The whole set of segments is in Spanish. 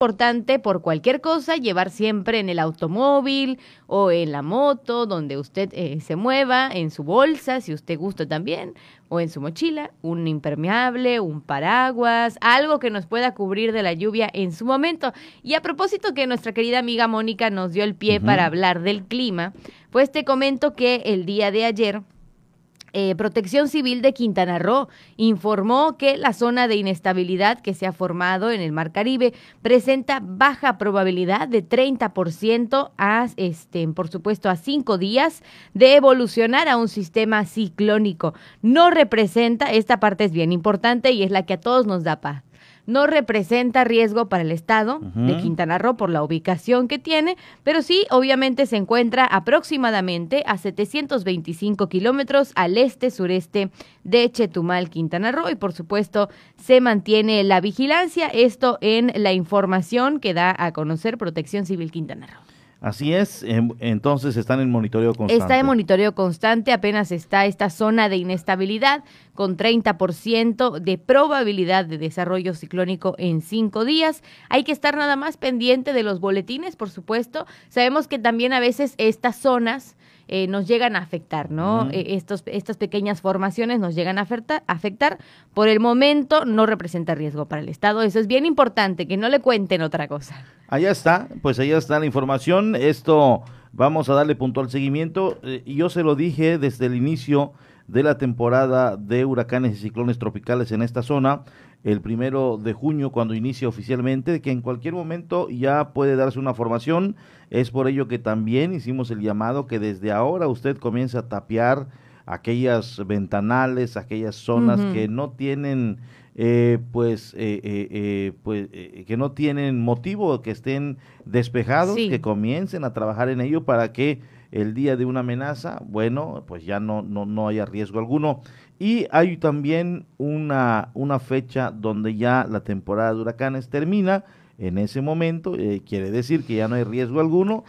importante por cualquier cosa llevar siempre en el automóvil o en la moto, donde usted eh, se mueva, en su bolsa, si usted gusta también, o en su mochila, un impermeable, un paraguas, algo que nos pueda cubrir de la lluvia en su momento. Y a propósito que nuestra querida amiga Mónica nos dio el pie para hablar del clima, pues te comento que el día de ayer eh, Protección Civil de Quintana Roo informó que la zona de inestabilidad que se ha formado en el Mar Caribe presenta baja probabilidad de 30% a, este, por supuesto, a cinco días de evolucionar a un sistema ciclónico. No representa, esta parte es bien importante y es la que a todos nos da paz no representa riesgo para el estado de Quintana Roo por la ubicación que tiene, pero sí, obviamente se encuentra aproximadamente a 725 kilómetros al este-sureste de Chetumal, Quintana Roo, y por supuesto se mantiene la vigilancia, esto en la información que da a conocer Protección Civil Quintana Roo. Así es, em, entonces están en monitoreo constante. Está en monitoreo constante, apenas está esta zona de inestabilidad con 30% de probabilidad de desarrollo ciclónico en cinco días. Hay que estar nada más pendiente de los boletines, por supuesto. Sabemos que también a veces estas zonas eh, nos llegan a afectar, ¿no? Eh, estos, estas pequeñas formaciones nos llegan a afectar, afectar. Por el momento no representa riesgo para el Estado. Eso es bien importante, que no le cuenten otra cosa. Allá está, pues allá está la información. Esto vamos a darle puntual seguimiento. Eh, yo se lo dije desde el inicio de la temporada de huracanes y ciclones tropicales en esta zona el primero de junio cuando inicia oficialmente, que en cualquier momento ya puede darse una formación. Es por ello que también hicimos el llamado que desde ahora usted comience a tapiar aquellas ventanales, aquellas zonas que no tienen eh, pues, eh, eh, pues que no tienen motivo, que estén despejados, que comiencen a trabajar en ello para que el día de una amenaza, bueno, pues ya no, no, no haya riesgo alguno. Y hay también una, una fecha donde ya la temporada de huracanes termina. En ese momento eh, quiere decir que ya no hay riesgo alguno.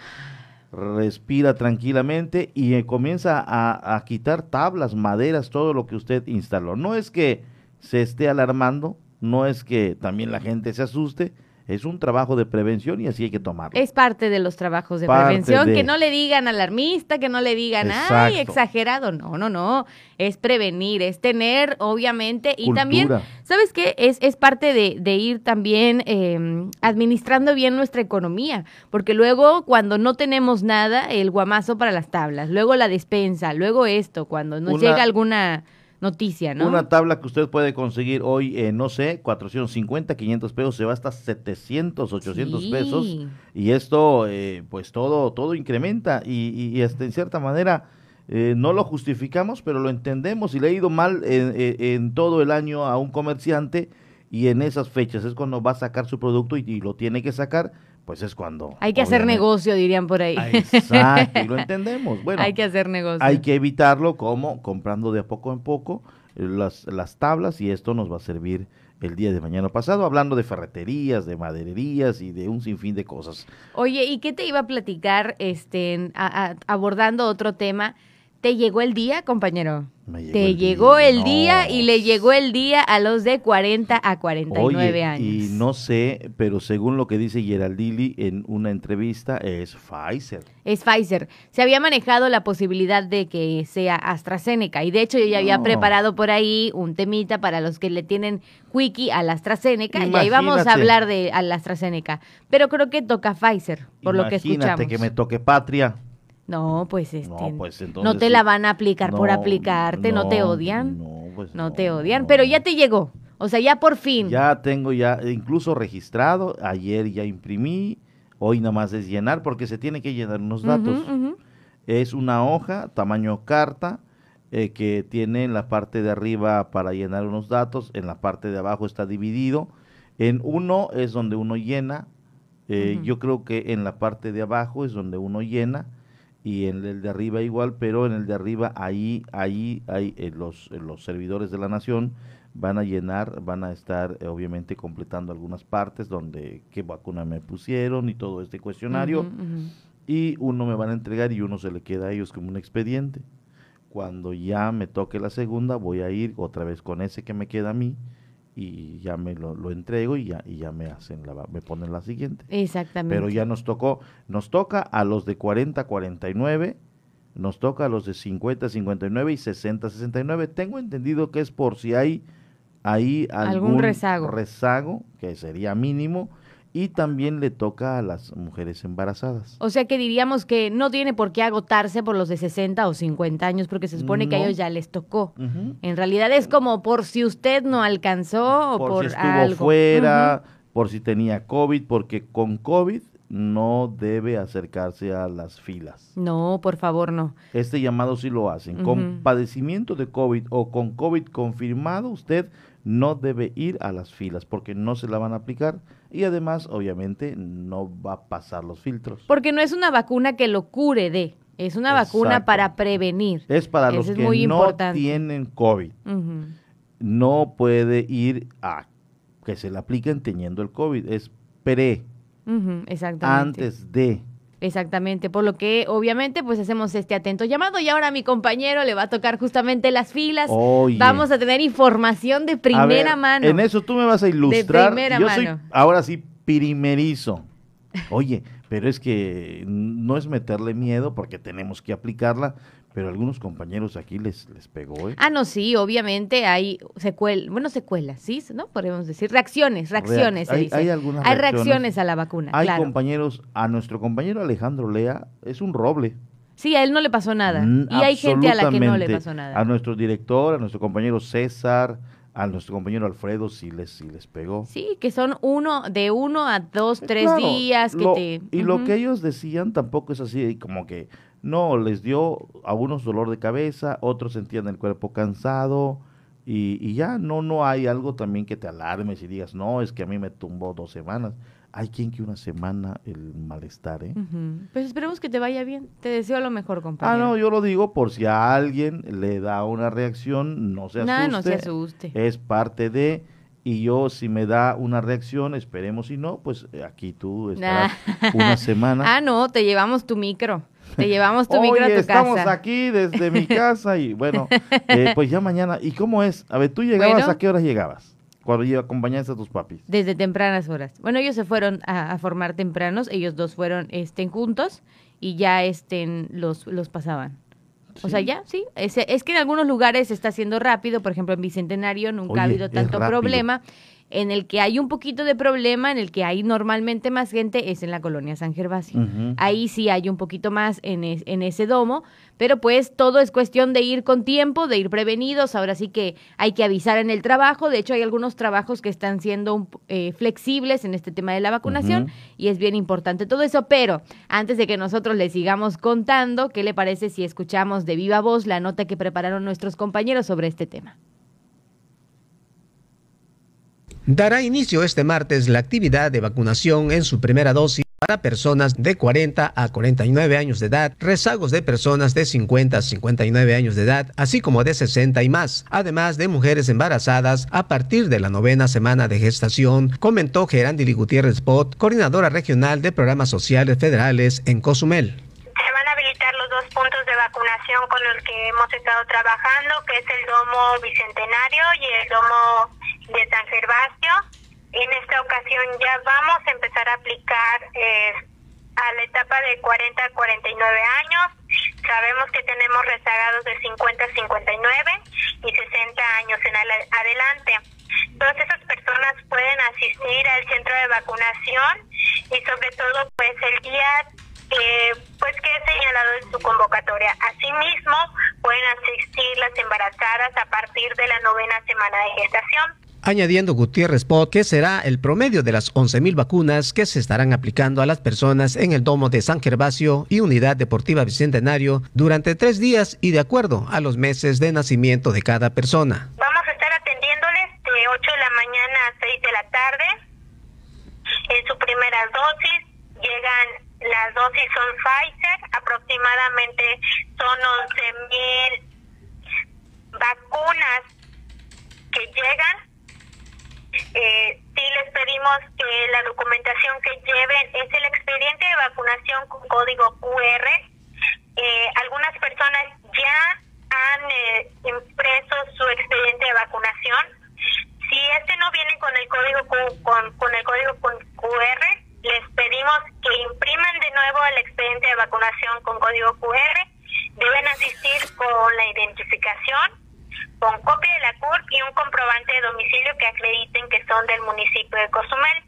Respira tranquilamente y eh, comienza a, a quitar tablas, maderas, todo lo que usted instaló. No es que se esté alarmando, no es que también la gente se asuste, es un trabajo de prevención y así hay que tomarlo. Es parte de los trabajos de prevención, que no le digan alarmista, que no le digan, ay, exagerado, no, no, no, es prevenir, es tener, obviamente, y también, ¿sabes qué? Es, es parte de, de ir también em, administrando bien nuestra economía, porque luego cuando no tenemos nada, el guamazo para las tablas, luego la despensa, luego esto, cuando nos llega alguna noticia, ¿no? Una tabla que usted puede conseguir hoy, eh, no sé, 450, 500 pesos, se va hasta 700, 800 pesos. Y esto, eh, pues todo, todo incrementa y, y, en cierta manera eh, no lo justificamos, pero lo entendemos y le ha ido mal en, en, todo el año a un comerciante y en esas fechas es cuando va a sacar su producto y lo tiene que sacar pues es cuando... Hay que hacer negocio, dirían por ahí. Ah, exacto, y lo entendemos. Bueno, hay que hacer negocio. Hay que evitarlo como comprando de a poco en poco eh, las, las tablas y esto nos va a servir el día de mañana pasado, hablando de ferreterías, de madererías y de un sinfín de cosas. Oye, ¿y qué te iba a platicar este, abordando otro tema? ¿Te llegó el día, compañero? Te llegó el día y le llegó el día a los de 40 a 49 años. Y no sé, pero según lo que dice Geraldili en una entrevista, es Pfizer. Es Pfizer. Se había manejado la posibilidad de que sea AstraZeneca. Y de hecho, yo ya había preparado por ahí un temita para los que le tienen quickie a la AstraZeneca. Y ahí vamos a hablar de a la AstraZeneca. Pero creo que toca Pfizer, por lo que escuchamos. Imagínate que me toque Patria. No, pues este, no, pues no te la van a aplicar por aplicarte, no, te odian. No, pues no te odian, pero ya te llegó. O sea, ya por fin. Ya tengo ya incluso registrado, ayer ya imprimí, hoy nada más es llenar porque se tiene que llenar unos datos. Es una hoja, tamaño carta, eh, que tiene en la parte de arriba para llenar unos datos, en la parte de abajo está dividido. En uno es donde uno llena, eh, yo creo que en la parte de abajo es donde uno llena y en el de arriba igual, pero en el de arriba ahí, ahí, hay eh, los, eh, los servidores de la nación van a llenar, van a estar eh, obviamente completando algunas partes donde qué vacuna me pusieron y todo este cuestionario y uno me van a entregar y uno se le queda a ellos como un expediente. Cuando ya me toque la segunda voy a ir otra vez con ese que me queda a mí y ya me lo, lo entrego y ya, y ya me hacen la, me ponen la siguiente. Exactamente. Pero ya nos tocó, nos toca a los de 40 49, nos toca a los de 50 59 y 60 69. Tengo entendido que es por si hay ahí algún, Algún rezago. rezago, que sería mínimo, y también le toca a las mujeres embarazadas. O sea que diríamos que no tiene por qué agotarse por los de 60 o 50 años porque se supone que a ellos ya les tocó. En realidad es como por si usted no alcanzó o por, por, si estuvo algo. fuera, por si tenía COVID, porque con COVID no debe acercarse a las filas. No, por favor, no. Este llamado sí lo hacen. Con padecimiento de COVID o con COVID confirmado, usted no debe ir a las filas porque no se la van a aplicar y además, obviamente, no va a pasar los filtros. Porque no es una vacuna que lo cure de, es una vacuna para prevenir. Es para Eso los es que muy no importante. tienen COVID. No puede ir a que se le apliquen teniendo el COVID. Es pre, exactamente. antes de. Exactamente, por lo que obviamente pues hacemos este atento llamado y ahora a mi compañero le va a tocar justamente las filas. Oye. Vamos a tener información de primera ver, mano. En eso tú me vas a ilustrar. primera Yo soy mano. ahora sí primerizo. Oye, pero es que no es meterle miedo porque tenemos que aplicarla, pero a algunos compañeros aquí les, les pegó, ¿eh? Ah, no, sí, obviamente hay secuelas, bueno, secuelas, ¿sí? ¿No? Podemos decir reacciones, reacciones, se hay- dice. hay algunas Hay reacciones. reacciones a la vacuna, Hay claro. compañeros, a nuestro compañero Alejandro Lea es un roble. Sí, a él no le pasó nada. Mm, y hay gente a la que no le pasó nada. A nuestro director, a nuestro compañero César, a nuestro compañero Alfredo sí les, sí les pegó. Sí, que son uno, de uno a dos, tres Claro, días que lo- te... Y lo que ellos decían tampoco es así, como que no, les dio a unos dolor de cabeza, otros sentían el cuerpo cansado y, y ya no, no hay algo también que te alarmes y digas, no, es que a mí me tumbó dos semanas. Hay quien que una semana el malestar, ¿eh? Pues esperemos que te vaya bien. Te deseo lo mejor, Ah, compañero. no, yo lo digo por si a alguien le da una reacción, no se asuste. Nah, no se asuste. Es parte de, y yo si me da una reacción, esperemos si no, pues eh, aquí tú estarás una semana. Ah, no, te llevamos tu micro. Te llevamos tu micro a Oye, tu estamos casa. aquí desde mi casa y bueno, eh, pues ya mañana. ¿Y cómo es? A ver, ¿tú llegabas Bueno. a qué horas llegabas? Cuando acompañaste a tus papis. Desde tempranas horas. Bueno, ellos se fueron a, a formar tempranos, ellos dos fueron este, juntos y ya este, los, los pasaban. O sea, ya, sí. Es, es que en algunos lugares se está haciendo rápido, por ejemplo, en Bicentenario nunca ha Oye, habido tanto problema. En el que hay un poquito de problema, en el que hay normalmente más gente, es en la colonia San Gervasio. Ahí sí hay un poquito más en, es- en ese domo, pero pues todo es cuestión de ir con tiempo, de ir prevenidos. Ahora sí que hay que avisar en el trabajo. De hecho, hay algunos trabajos que están siendo eh, flexibles en este tema de la vacunación y es bien importante todo eso. Pero antes de que nosotros les sigamos contando, ¿qué le parece si escuchamos de viva voz la nota que prepararon nuestros compañeros sobre este tema? Dará inicio este martes la actividad de vacunación en su primera dosis para personas de 40 a 49 años de edad, rezagos de personas de 50 a 59 años de edad, así como de 60 y más, además de mujeres embarazadas a partir de la novena semana de gestación, comentó Gerandili Gutiérrez Pot, coordinadora regional de programas sociales federales en Cozumel. Habilitar los dos puntos de vacunación con los que hemos estado trabajando, que es el domo bicentenario y el domo de San Gervasio. En esta ocasión ya vamos a empezar a aplicar eh, a la etapa de 40 a 49 años. Sabemos que tenemos rezagados de 50 a 59 y 60 años en adelante. Todas esas personas pueden asistir al centro de vacunación y sobre todo pues el día eh, pues que es señalado en su convocatoria. Asimismo, pueden asistir las embarazadas a partir de la novena semana de gestación. Añadiendo Gutiérrez Pot que será el promedio de las 11.000 vacunas que se estarán aplicando a las personas en el domo de San Gervasio y Unidad Deportiva Bicentenario durante tres días y de acuerdo a los meses de nacimiento de cada persona. Vamos a estar atendiéndoles de 8 de la mañana a 6 de la tarde. En su primera dosis llegan, las dosis son Pfizer, aproximadamente son 11.000 vacunas que llegan. Eh, sí les pedimos que la documentación que lleven es el expediente de vacunación con código QR. Eh, algunas personas ya han eh, impreso su expediente de vacunación. Si este no viene con el código con, con, con el código con QR, les pedimos que impriman de nuevo el expediente de vacunación con código QR, deben asistir con la identificación, con copia de la CURP y un comprobante de domicilio que acrediten que son del municipio de Cozumel.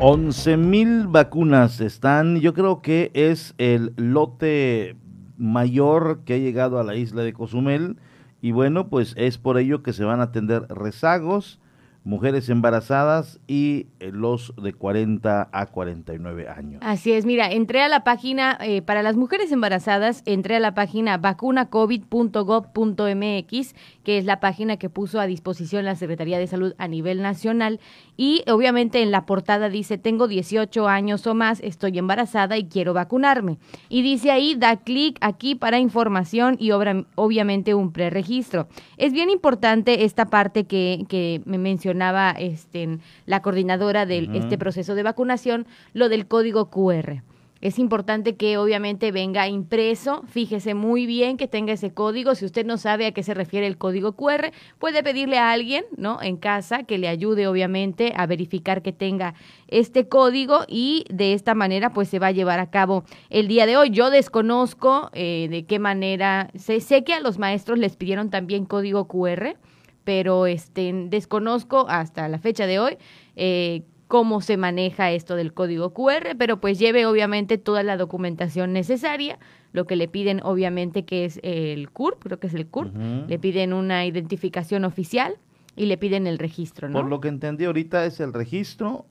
Once mil vacunas están, yo creo que es el lote mayor que ha llegado a la isla de Cozumel y bueno, pues es por ello que se van a atender rezagos, mujeres embarazadas y eh, los de 40 a 49 años. Así es, mira, entré a la página, eh, para las mujeres embarazadas, entré a la página vacunacovid.gov.mx, que es la página que puso a disposición la Secretaría de Salud a nivel nacional, y obviamente en la portada dice, tengo 18 años o más, estoy embarazada y quiero vacunarme. Y dice ahí, da clic aquí para información y obviamente un preregistro. Es bien importante esta parte que, que me mencionó este, la coordinadora de este proceso de vacunación, lo del código QR. Es importante que obviamente venga impreso, fíjese muy bien que tenga ese código. Si usted no sabe a qué se refiere el código QR, puede pedirle a alguien, ¿no? En casa que le ayude obviamente a verificar que tenga este código y de esta manera pues se va a llevar a cabo el día de hoy. Yo desconozco eh, de qué manera, sé, sé que a los maestros les pidieron también código QR pero este, desconozco hasta la fecha de hoy eh, cómo se maneja esto del código QR, pero pues lleve obviamente toda la documentación necesaria, lo que le piden obviamente que es el CURP, creo que es el CURP, le piden una identificación oficial y le piden el registro, ¿no? Por lo que entendí ahorita es el registro,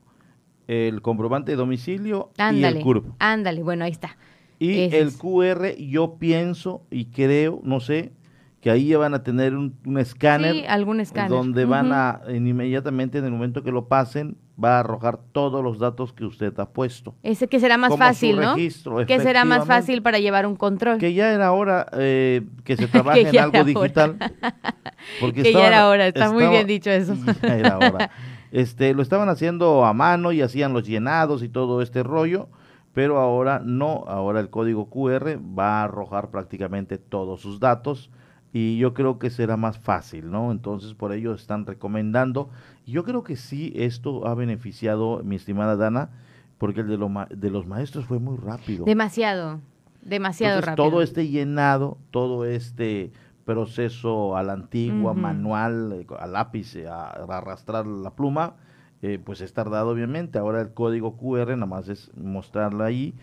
el comprobante de domicilio y el CURP. Ándale, bueno, ahí está. Y el QR yo pienso y creo, no sé, que ahí ya van a tener un, escáner. Sí, algún escáner. Donde van a, inmediatamente en el momento que lo pasen, va a arrojar todos los datos que usted ha puesto. Ese que será más fácil, ¿no? Que será más fácil para llevar un control. Que ya era hora eh, que se trabaje en algo digital. Porque que ya era hora, está muy bien dicho eso. Ya era hora. Este, lo estaban haciendo a mano y hacían los llenados y todo este rollo, pero ahora no, ahora el código QR va a arrojar prácticamente todos sus datos y yo creo que será más fácil, ¿no? Entonces por ello están recomendando. Yo creo que sí, esto ha beneficiado, mi estimada Dana, porque el de, lo de los maestros fue muy rápido. Demasiado, demasiado rápido. Todo este llenado, todo este proceso a la antigua, manual, eh, a lápiz, eh, a, arrastrar la pluma, eh, pues es tardado obviamente. Ahora el código QR nada más es mostrarlo ahí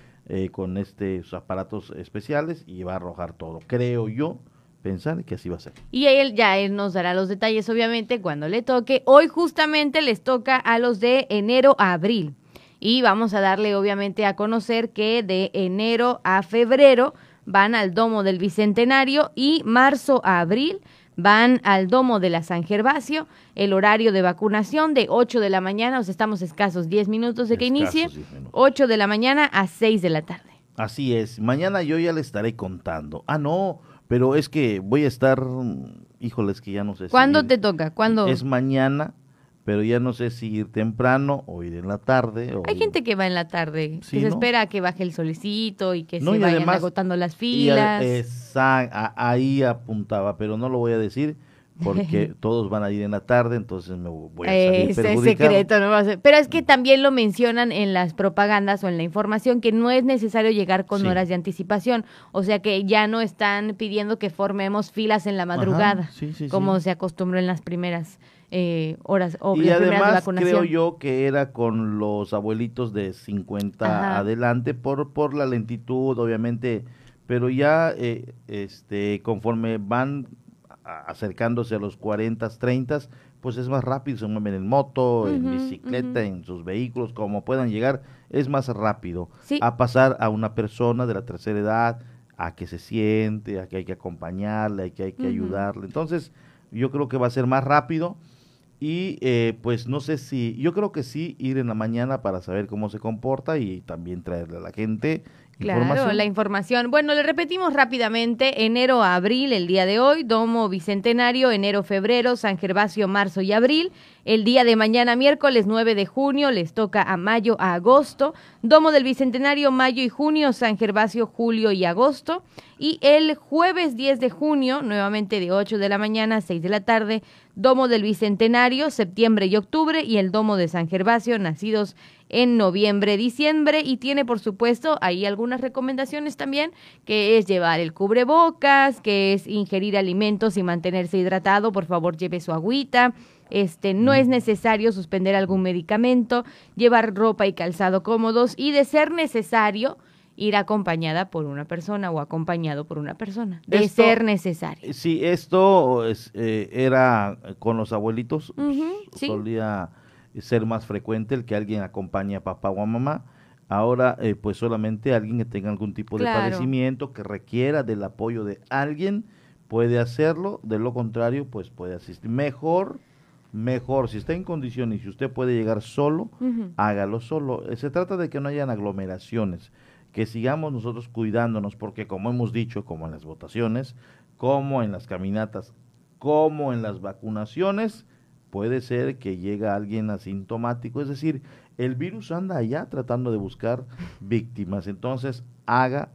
con estos aparatos especiales y va a arrojar todo. Creo yo pensar que así va a ser. Y él ya él nos dará los detalles, obviamente, cuando le toque. Hoy justamente les toca a los de enero a abril. Y vamos a darle, obviamente, a conocer que de enero a febrero van al Domo del Bicentenario y marzo a abril van al Domo de la San Gervasio. El horario de vacunación de 8 de la mañana, o sea, estamos escasos 10 minutos de que inicie, 8 de la mañana a 6 de la tarde. Así es, mañana yo ya le estaré contando. Ah, no, pero es que voy a estar, híjoles, que ya no sé. ¿Cuándo te toca? ¿Cuándo? Es mañana, pero ya no sé si ir temprano o ir en la tarde. Hay gente que va en la tarde, que se espera a que baje el solecito y que se vayan agotando las filas. ahí apuntaba, pero no lo voy a decir porque todos van a ir en la tarde, entonces me voy a salir es secreto, no va a ser. Pero es que también lo mencionan en las propagandas o en la información que no es necesario llegar con horas de anticipación, o sea que ya no están pidiendo que formemos filas en la madrugada, como se acostumbró en las primeras eh, horas o y además creo yo que era con los abuelitos de 50 adelante por por la lentitud, obviamente, pero ya eh, este conforme van acercándose a los 40, 30, pues es más rápido, se mueven en moto, en bicicleta, en sus vehículos, como puedan llegar, es más rápido a pasar a una persona de la tercera edad, a que se siente, a que hay que acompañarle, a que hay que ayudarle. Entonces, yo creo que va a ser más rápido y eh, pues no sé si, yo creo que sí, ir en la mañana para saber cómo se comporta y también traerle a la gente Claro, la información. Bueno, le repetimos rápidamente, enero a abril, el día de hoy, Domo Bicentenario, enero, febrero, San Gervasio, marzo y abril. El día de mañana, miércoles 9 de junio, les toca a mayo a agosto. Domo del Bicentenario, mayo y junio, San Gervasio, julio y agosto. Y el jueves 10 de junio, nuevamente de 8 de la mañana a 6 de la tarde, Domo del Bicentenario, septiembre y octubre. Y el Domo de San Gervasio, nacidos en noviembre, diciembre y tiene por supuesto ahí algunas recomendaciones también, que es llevar el cubrebocas, que es ingerir alimentos y mantenerse hidratado, por favor lleve su agüita, este, no es necesario suspender algún medicamento, llevar ropa y calzado cómodos y de ser necesario, ir acompañada por una persona o acompañado por una persona, de ser necesario. Sí, esto es, eh, era con los abuelitos, solía ser más frecuente el que alguien acompañe a papá o a mamá. Ahora, eh, pues solamente alguien que tenga algún tipo de padecimiento, que requiera del apoyo de alguien, puede hacerlo. De lo contrario, pues puede asistir. Mejor, mejor, si está en condiciones y si usted puede llegar solo, hágalo solo. Se trata de que no hayan aglomeraciones que sigamos nosotros cuidándonos, porque como hemos dicho, como en las votaciones, como en las caminatas, como en las vacunaciones, puede ser que llegue alguien asintomático, es decir, el virus anda allá tratando de buscar víctimas, entonces haga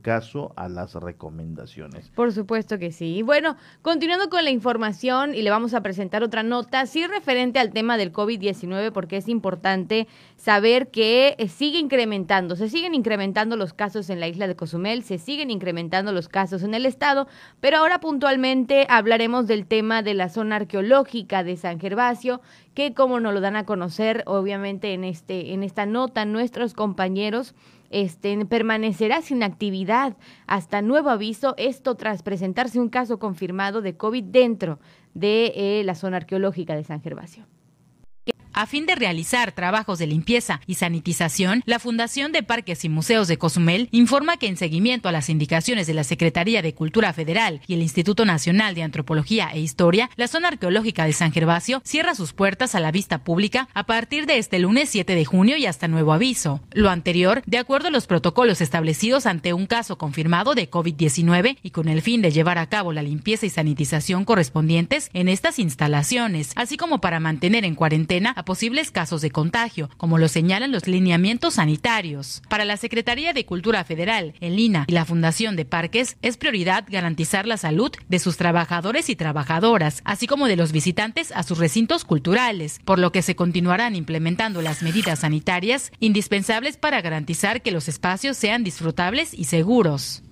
caso a las recomendaciones. Por supuesto que sí. Bueno, continuando con la información y le vamos a presentar otra nota, sí referente al tema del COVID-19, porque es importante saber que eh, sigue incrementando, se siguen incrementando los casos en la isla de Cozumel, se siguen incrementando los casos en el estado, pero ahora puntualmente hablaremos del tema de la zona arqueológica de San Gervasio, que como nos lo dan a conocer, obviamente en este en esta nota nuestros compañeros este, permanecerá sin actividad hasta nuevo aviso, esto tras presentarse un caso confirmado de COVID dentro de eh, la zona arqueológica de San Gervasio. A fin de realizar trabajos de limpieza y sanitización, la Fundación de Parques y Museos de Cozumel informa que en seguimiento a las indicaciones de la Secretaría de Cultura Federal y el Instituto Nacional de Antropología e Historia, la zona arqueológica de San Gervasio cierra sus puertas a la vista pública a partir de este lunes 7 de junio y hasta nuevo aviso. Lo anterior, de acuerdo a los protocolos establecidos ante un caso confirmado de COVID-19 y con el fin de llevar a cabo la limpieza y sanitización correspondientes en estas instalaciones, así como para mantener en cuarentena posibles casos de contagio, como lo señalan los lineamientos sanitarios. Para la Secretaría de Cultura Federal, el INA y la Fundación de Parques es prioridad garantizar la salud de sus trabajadores y trabajadoras, así como de los visitantes a sus recintos culturales, por lo que se continuarán implementando las medidas sanitarias indispensables para garantizar que los espacios sean disfrutables y seguros.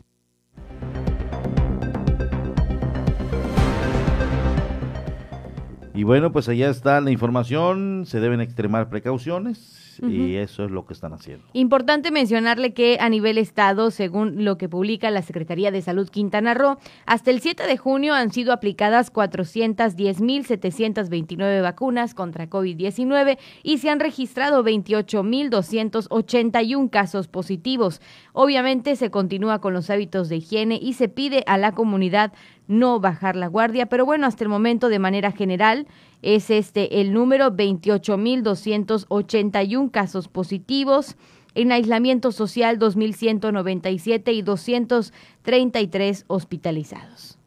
Y bueno, pues allá está la información, se deben extremar precauciones y eso es lo que están haciendo. Importante mencionarle que a nivel estado, según lo que publica la Secretaría de Salud Quintana Roo, hasta el 7 de junio han sido aplicadas 410.729 vacunas contra COVID-19 y se han registrado 28.281 casos positivos. Obviamente se continúa con los hábitos de higiene y se pide a la comunidad no bajar la guardia, pero bueno, hasta el momento de manera general es este el número 28.281 casos positivos. En aislamiento social 2.197 y 233 hospitalizados.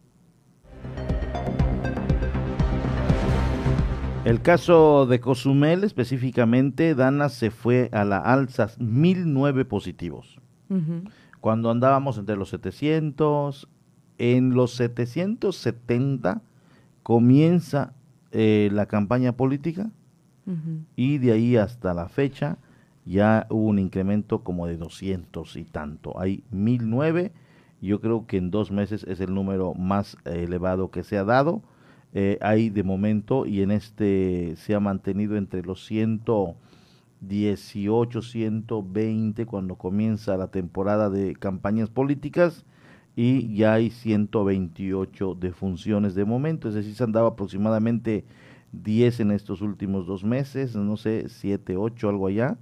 El caso de Cozumel específicamente, Dana se fue a la alza, 1.009 positivos. Cuando andábamos entre los 700, en los 770 comienza eh, la campaña política y de ahí hasta la fecha ya hubo un incremento como de 200 y tanto. Hay 1009, yo creo que en dos meses es el número más elevado que se ha dado. Eh, hay de momento y en este se ha mantenido entre los 118, 120 cuando comienza la temporada de campañas políticas y ya hay 128 defunciones de momento, es decir, se han dado aproximadamente 10 en estos últimos dos meses, no sé, 7, 8, algo allá.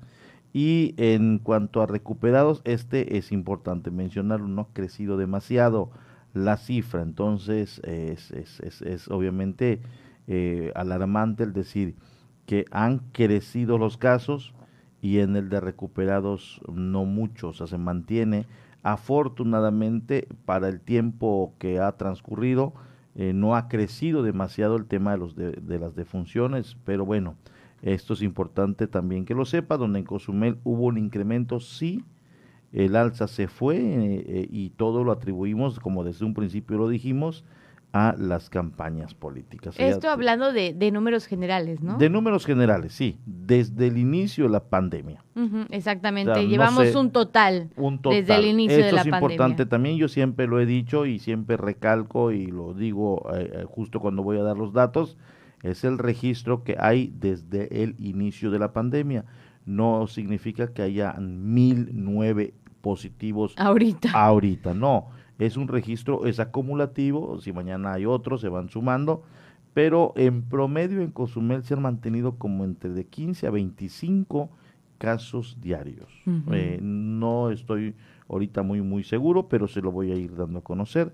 Y en cuanto a recuperados, este es importante mencionarlo, no ha crecido demasiado la cifra, entonces es, es, es, obviamente eh, alarmante el decir que han crecido los casos y en el de recuperados no mucho, o sea, se mantiene Afortunadamente, para el tiempo que ha transcurrido, eh, no ha crecido demasiado el tema de, los de, las defunciones, pero bueno, esto es importante también que lo sepa, donde en Cozumel hubo un incremento, sí, el alza se fue eh, eh, y todo lo atribuimos, como desde un principio lo dijimos, a las campañas políticas. Esto hablando de, números generales, ¿no? De números generales, sí, desde el inicio de la pandemia. exactamente, llevamos un, total un, total desde el inicio de la pandemia. Esto es importante también, yo siempre lo he dicho y siempre recalco y lo digo eh, eh, justo cuando voy a dar los datos, es el registro que hay desde el inicio de la pandemia. No significa que haya mil nueve positivos ahorita. Ahorita, no. Es un registro, es acumulativo. Si mañana hay otros, se van sumando. Pero en promedio en Cozumel se han mantenido como entre de 15 a 25 casos diarios. Eh, no estoy ahorita muy, muy seguro, pero se lo voy a ir dando a conocer.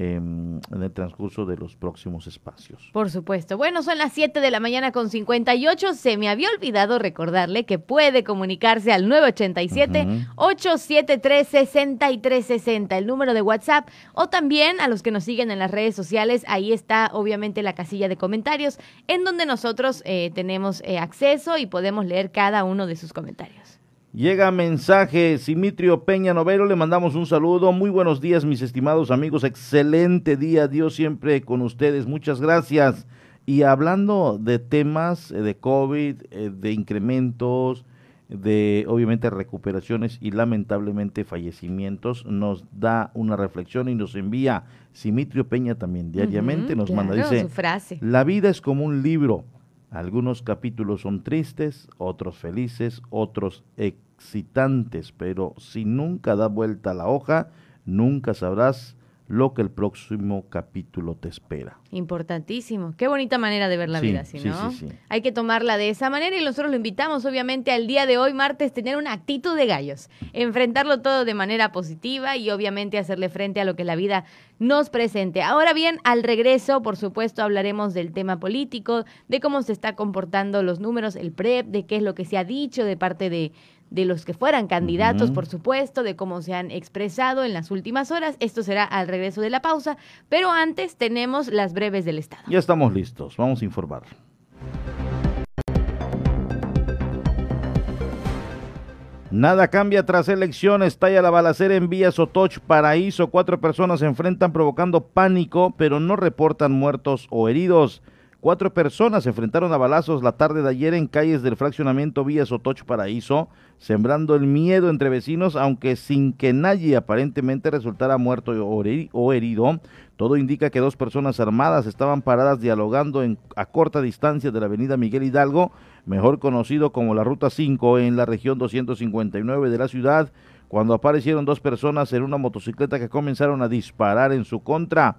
Em, en el transcurso de los próximos espacios. Por supuesto. Bueno, son las 7 de la mañana con 58. Se me había olvidado recordarle que puede comunicarse al 987-873-6360, el número de WhatsApp, o también a los que nos siguen en las redes sociales. Ahí está, obviamente, la casilla de comentarios, en donde nosotros eh, tenemos eh, acceso y podemos leer cada uno de sus comentarios. Llega mensaje, Simitrio Peña Novero, le mandamos un saludo. Muy buenos días, mis estimados amigos. Excelente día, Dios siempre con ustedes. Muchas gracias. Y hablando de temas eh, de COVID, eh, de incrementos, de obviamente recuperaciones y lamentablemente fallecimientos, nos da una reflexión y nos envía Simitrio Peña también diariamente, nos manda, dice, frase. la vida es como un libro algunos capítulos son tristes, otros felices, otros excitantes, pero si nunca da vuelta la hoja, nunca sabrás lo que el próximo capítulo te espera. Importantísimo. Qué bonita manera de ver la vida, ¿sí, no? Sí, Hay que tomarla de esa manera y nosotros lo invitamos, obviamente, al día de hoy, martes, tener una actitud de gallos, enfrentarlo todo de manera positiva y obviamente hacerle frente a lo que la vida nos presente. Ahora bien, al regreso, por supuesto, hablaremos del tema político, de cómo se está comportando los números, el PREP, de qué es lo que se ha dicho de parte de de los que fueran candidatos, por supuesto, de cómo se han expresado en las últimas horas. Esto será al regreso de la pausa, pero antes tenemos las breves del Estado. Ya estamos listos, vamos a informar. Nada cambia tras elecciones. Talla la balacera en Vía Sotoch, Paraíso. Cuatro personas se enfrentan provocando pánico, pero no reportan muertos o heridos. Cuatro personas se enfrentaron a balazos la tarde de ayer en calles del fraccionamiento Vía Sotoch Paraíso, sembrando el miedo entre vecinos, aunque sin que nadie aparentemente resultara muerto o herido. Todo indica que dos personas armadas estaban paradas dialogando en, a corta distancia de la avenida Miguel Hidalgo, mejor conocido como la Ruta 5 en la región 259 de la ciudad, cuando aparecieron dos personas en una motocicleta que comenzaron a disparar en su contra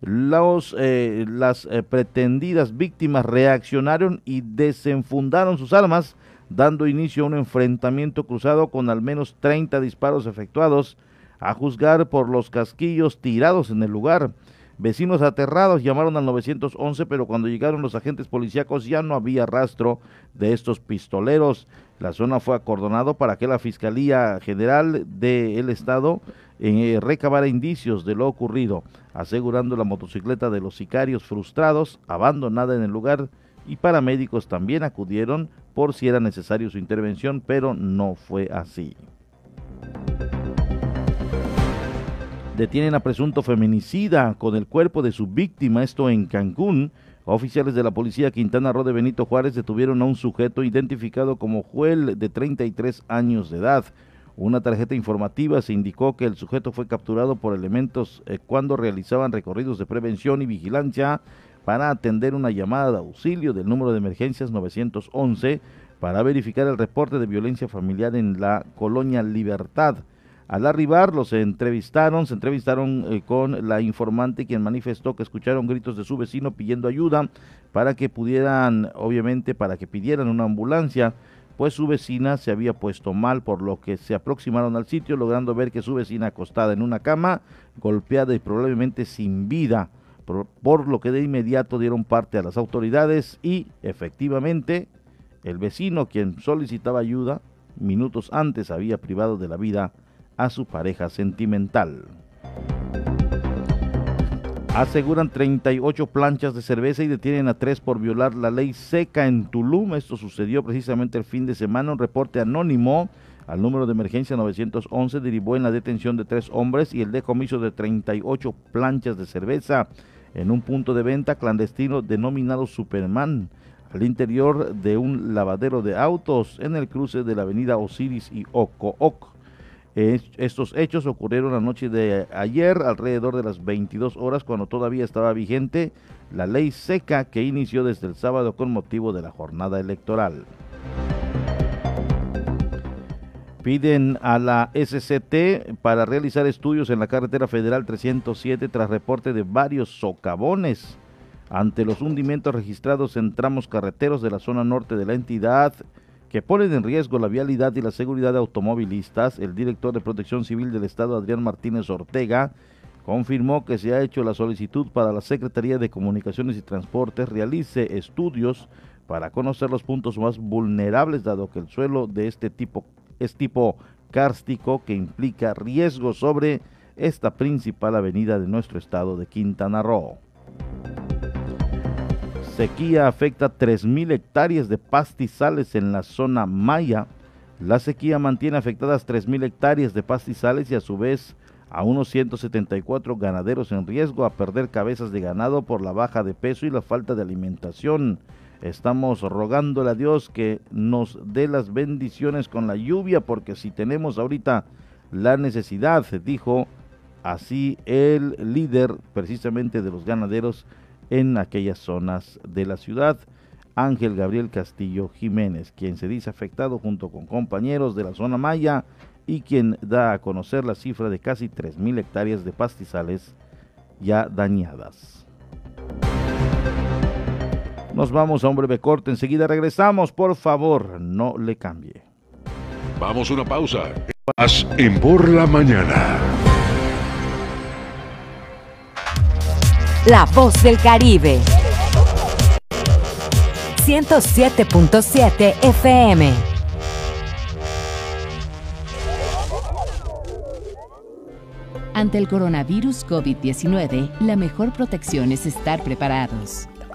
los, eh, las eh, pretendidas víctimas reaccionaron y desenfundaron sus armas, dando inicio a un enfrentamiento cruzado con al menos 30 disparos efectuados, a juzgar por los casquillos tirados en el lugar. Vecinos aterrados llamaron al 911, pero cuando llegaron los agentes policíacos ya no había rastro de estos pistoleros. La zona fue acordonado para que la Fiscalía General del Estado eh, recabara indicios de lo ocurrido, asegurando la motocicleta de los sicarios frustrados, abandonada en el lugar, y paramédicos también acudieron por si era necesario su intervención, pero no fue así. Detienen a presunto feminicida con el cuerpo de su víctima, esto en Cancún. Oficiales de la policía Quintana Roo de Benito Juárez detuvieron a un sujeto identificado como Juel de 33 años de edad. Una tarjeta informativa se indicó que el sujeto fue capturado por elementos eh, cuando realizaban recorridos de prevención y vigilancia para atender una llamada de auxilio del número de emergencias 911 para verificar el reporte de violencia familiar en la colonia Libertad. Al arribar, los entrevistaron, se entrevistaron eh, con la informante quien manifestó que escucharon gritos de su vecino pidiendo ayuda para que pudieran, obviamente, para que pidieran una ambulancia, pues su vecina se había puesto mal, por lo que se aproximaron al sitio, logrando ver que su vecina acostada en una cama, golpeada y probablemente sin vida, por lo que de inmediato dieron parte a las autoridades y efectivamente el vecino quien solicitaba ayuda minutos antes había privado de la vida a su pareja sentimental. Aseguran 38 planchas de cerveza y detienen a tres por violar la ley seca en Tulum. Esto sucedió precisamente el fin de semana. Un reporte anónimo al número de emergencia 911 derivó en la detención de tres hombres y el decomiso de 38 planchas de cerveza en un punto de venta clandestino denominado Superman al interior de un lavadero de autos en el cruce de la avenida Osiris y Ocooc Estos hechos ocurrieron la noche de ayer, alrededor de las 22 horas, cuando todavía estaba vigente la ley seca que inició desde el sábado con motivo de la jornada electoral. Piden a la SCT para realizar estudios en la carretera federal 307 tras reporte de varios socavones ante los hundimientos registrados en tramos carreteros de la zona norte de la entidad que ponen en riesgo la vialidad y la seguridad de automovilistas, el director de Protección Civil del Estado, Adrián Martínez Ortega, confirmó que se ha hecho la solicitud para la Secretaría de Comunicaciones y Transportes realice estudios para conocer los puntos más vulnerables, dado que el suelo de este tipo es tipo kárstico que implica riesgo sobre esta principal avenida de nuestro estado de Quintana Roo. Sequía afecta 3.000 hectáreas de pastizales en la zona Maya. La sequía mantiene afectadas 3.000 hectáreas de pastizales y a su vez a unos 174 ganaderos en riesgo a perder cabezas de ganado por la baja de peso y la falta de alimentación. Estamos rogándole a Dios que nos dé las bendiciones con la lluvia porque si tenemos ahorita la necesidad, dijo así el líder precisamente de los ganaderos en aquellas zonas de la ciudad, Ángel Gabriel Castillo Jiménez, quien se dice afectado junto con compañeros de la zona Maya y quien da a conocer la cifra de casi 3.000 hectáreas de pastizales ya dañadas. Nos vamos a un breve corte, enseguida regresamos, por favor, no le cambie. Vamos a una pausa. en por la mañana. La voz del Caribe. 107.7 FM. Ante el coronavirus COVID-19, la mejor protección es estar preparados.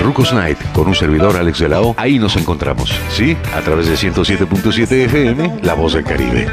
Rucos Night, con un servidor Alex de la O. Ahí nos encontramos, ¿sí? A través de 107.7 FM, La Voz del Caribe.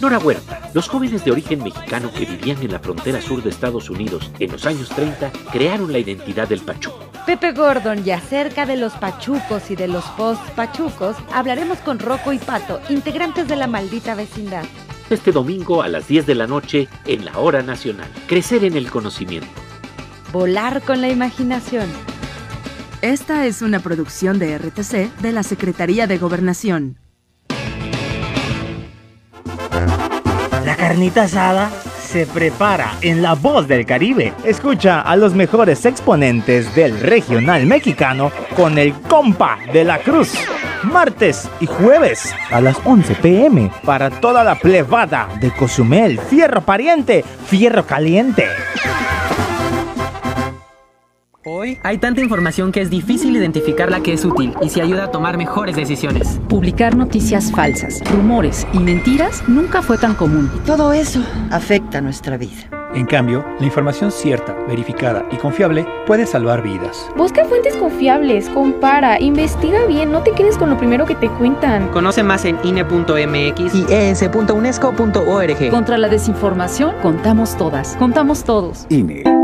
Nora Huerta, los jóvenes de origen mexicano que vivían en la frontera sur de Estados Unidos en los años 30 crearon la identidad del pachuco. Pepe Gordon y acerca de los pachucos y de los post-pachucos hablaremos con Rocco y Pato, integrantes de la maldita vecindad. Este domingo a las 10 de la noche en la Hora Nacional. Crecer en el conocimiento. Volar con la imaginación. Esta es una producción de RTC de la Secretaría de Gobernación. La carnita asada se prepara en La Voz del Caribe. Escucha a los mejores exponentes del regional mexicano con el compa de la cruz. Martes y jueves a las 11 pm para toda la plebada de Cozumel. Fierro pariente, fierro caliente. Hoy hay tanta información que es difícil identificar la que es útil y se ayuda a tomar mejores decisiones. Publicar noticias falsas, rumores y mentiras nunca fue tan común. todo eso afecta nuestra vida. En cambio, la información cierta, verificada y confiable puede salvar vidas. Busca fuentes confiables, compara, investiga bien, no te quedes con lo primero que te cuentan. Conoce más en INE.mx y es.unesco.org. Contra la desinformación, contamos todas, contamos todos. INE.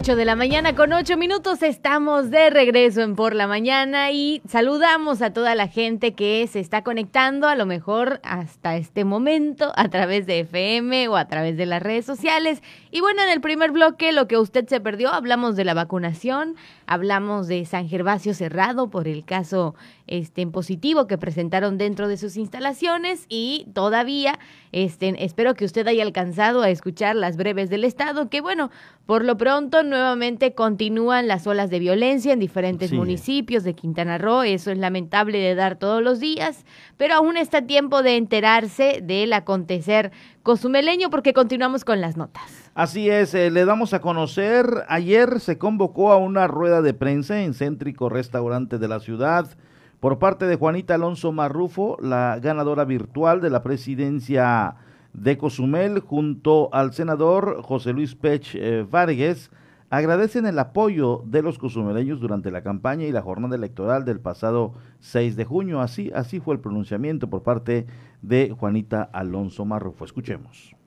8 de la mañana con 8 minutos estamos de regreso en Por la Mañana y saludamos a toda la gente que se está conectando a lo mejor hasta este momento a través de FM o a través de las redes sociales. Y bueno, en el primer bloque lo que usted se perdió, hablamos de la vacunación, hablamos de San Gervasio cerrado por el caso este, en positivo que presentaron dentro de sus instalaciones y todavía este, espero que usted haya alcanzado a escuchar las breves del Estado, que bueno, por lo pronto nuevamente continúan las olas de violencia en diferentes municipios de Quintana Roo, eso es lamentable de dar todos los días, pero aún está tiempo de enterarse del acontecer cozumeleño porque continuamos con las notas. Así es, eh, le damos a conocer, ayer se convocó a una rueda de prensa en céntrico restaurante de la ciudad por parte de Juanita Alonso Marrufo, la ganadora virtual de la presidencia de Cozumel, junto al senador José Luis Pech eh, Vargas, agradecen el apoyo de los cozumeleños durante la campaña y la jornada electoral del pasado 6 de junio. Así, así fue el pronunciamiento por parte de Juanita Alonso Marrufo. Escuchemos.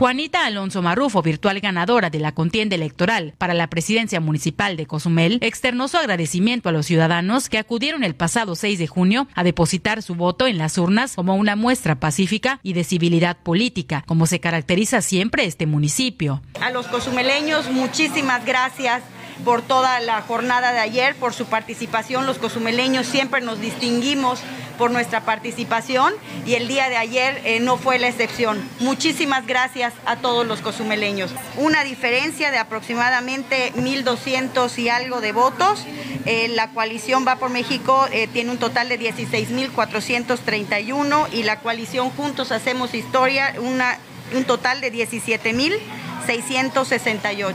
Juanita Alonso Marrufo, virtual ganadora de la contienda electoral para la presidencia municipal de Cozumel, externó su agradecimiento a los ciudadanos que acudieron el pasado 6 de junio a depositar su voto en las urnas como una muestra pacífica y de civilidad política, como se caracteriza siempre este municipio. A los cozumeleños, muchísimas gracias por toda la jornada de ayer, por su participación. Los cozumeleños siempre nos distinguimos por nuestra participación y el día de ayer eh, no fue la excepción. Muchísimas gracias a todos los cozumeleños. Una diferencia de aproximadamente 1.200 y algo de votos. Eh, la coalición Va por México eh, tiene un total de 16.431 y la coalición Juntos Hacemos Historia una, un total de 17.668.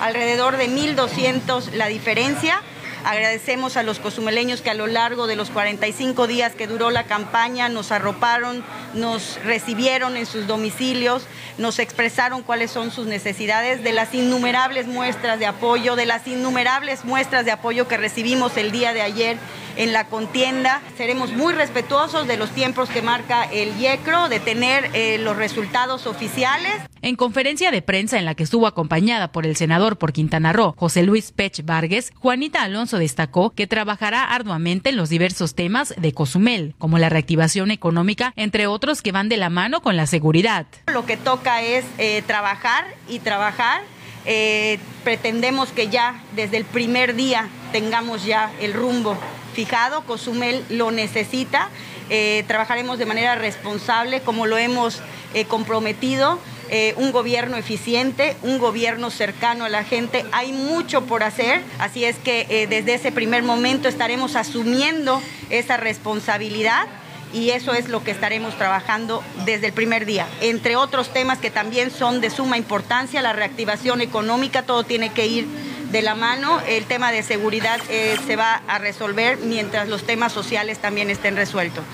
Alrededor de 1.200 la diferencia. Agradecemos a los cozumeleños que a lo largo de los 45 días que duró la campaña nos arroparon, nos recibieron en sus domicilios, nos expresaron cuáles son sus necesidades, de las innumerables muestras de apoyo, de las innumerables muestras de apoyo que recibimos el día de ayer en la contienda. Seremos muy respetuosos de los tiempos que marca el IECRO, de tener eh, los resultados oficiales. En conferencia de prensa en la que estuvo acompañada por el senador por Quintana Roo, José Luis Pech Vargas, Juanita Alonso destacó que trabajará arduamente en los diversos temas de Cozumel, como la reactivación económica, entre otros que van de la mano con la seguridad. Lo que toca es eh, trabajar y trabajar. Eh, pretendemos que ya desde el primer día tengamos ya el rumbo fijado, Cozumel lo necesita, eh, trabajaremos de manera responsable como lo hemos eh, comprometido, eh, un gobierno eficiente, un gobierno cercano a la gente, hay mucho por hacer, así es que desde ese primer momento estaremos asumiendo esa responsabilidad y eso es lo que estaremos trabajando desde el primer día. Entre otros temas que también son de suma importancia, la reactivación económica, todo tiene que ir de la mano. El tema de seguridad eh, se va a resolver mientras los temas sociales también estén resueltos.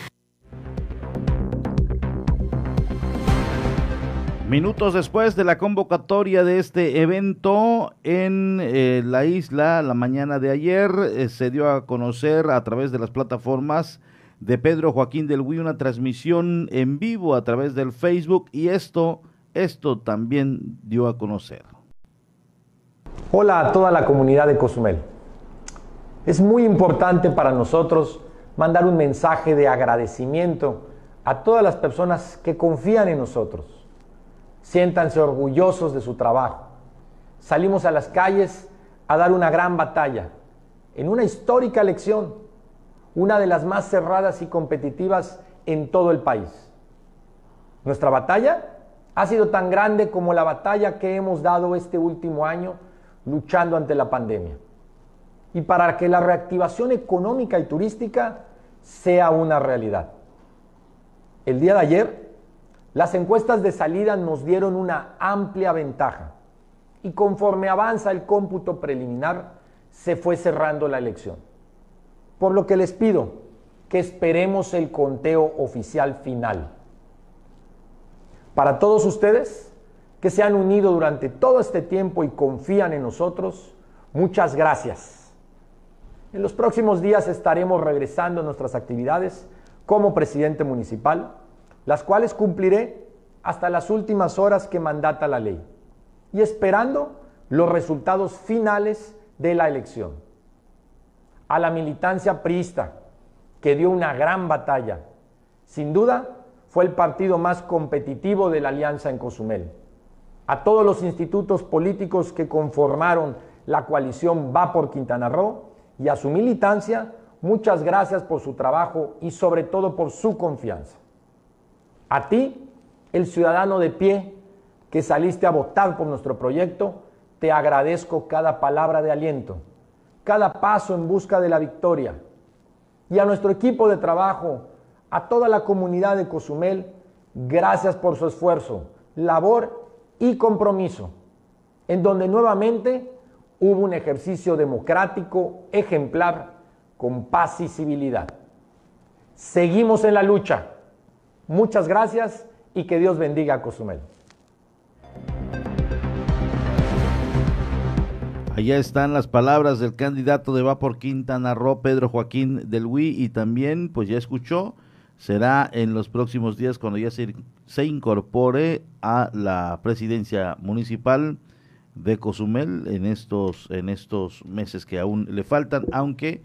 Minutos después de la convocatoria de este evento en eh, la isla, la mañana de ayer, eh, se dio a conocer a través de las plataformas de Pedro Joaquín del Huy una transmisión en vivo a través del Facebook y esto, esto también dio a conocer. Hola a toda la comunidad de Cozumel. Es muy importante para nosotros mandar un mensaje de agradecimiento a todas las personas que confían en nosotros. Siéntanse orgullosos de su trabajo. Salimos a las calles a dar una gran batalla en una histórica elección, una de las más cerradas y competitivas en todo el país. Nuestra batalla ha sido tan grande como la batalla que hemos dado este último año luchando ante la pandemia. Y para que la reactivación económica y turística sea una realidad. El día de ayer, las encuestas de salida nos dieron una amplia ventaja y conforme avanza el cómputo preliminar, se fue cerrando la elección. Por lo que les pido que esperemos el conteo oficial final. Para todos ustedes que se han unido durante todo este tiempo y confían en nosotros, muchas gracias. En los próximos días estaremos regresando a nuestras actividades como presidente municipal, las cuales cumpliré hasta las últimas horas que mandata la ley y esperando los resultados finales de la elección. A la militancia priista, que dio una gran batalla, sin duda fue el partido más competitivo de la alianza en Cozumel. A todos los institutos políticos que conformaron la coalición Va por Quintana Roo y a su militancia, muchas gracias por su trabajo y sobre todo por su confianza. A ti, el ciudadano de pie que saliste a votar por nuestro proyecto, te agradezco cada palabra de aliento, cada paso en busca de la victoria. Y a nuestro equipo de trabajo, a toda la comunidad de Cozumel, gracias por su esfuerzo, labor y compromiso, en donde nuevamente hubo un ejercicio democrático ejemplar con paz y civilidad. Seguimos en la lucha. Muchas gracias y que Dios bendiga a Cozumel. Allá están las palabras del candidato de Va por Quintana Roo, Pedro Joaquín del Huy, y también, pues ya escuchó, será en los próximos días cuando ya se, se incorpore a la presidencia municipal de Cozumel en estos, en estos meses que aún le faltan, aunque,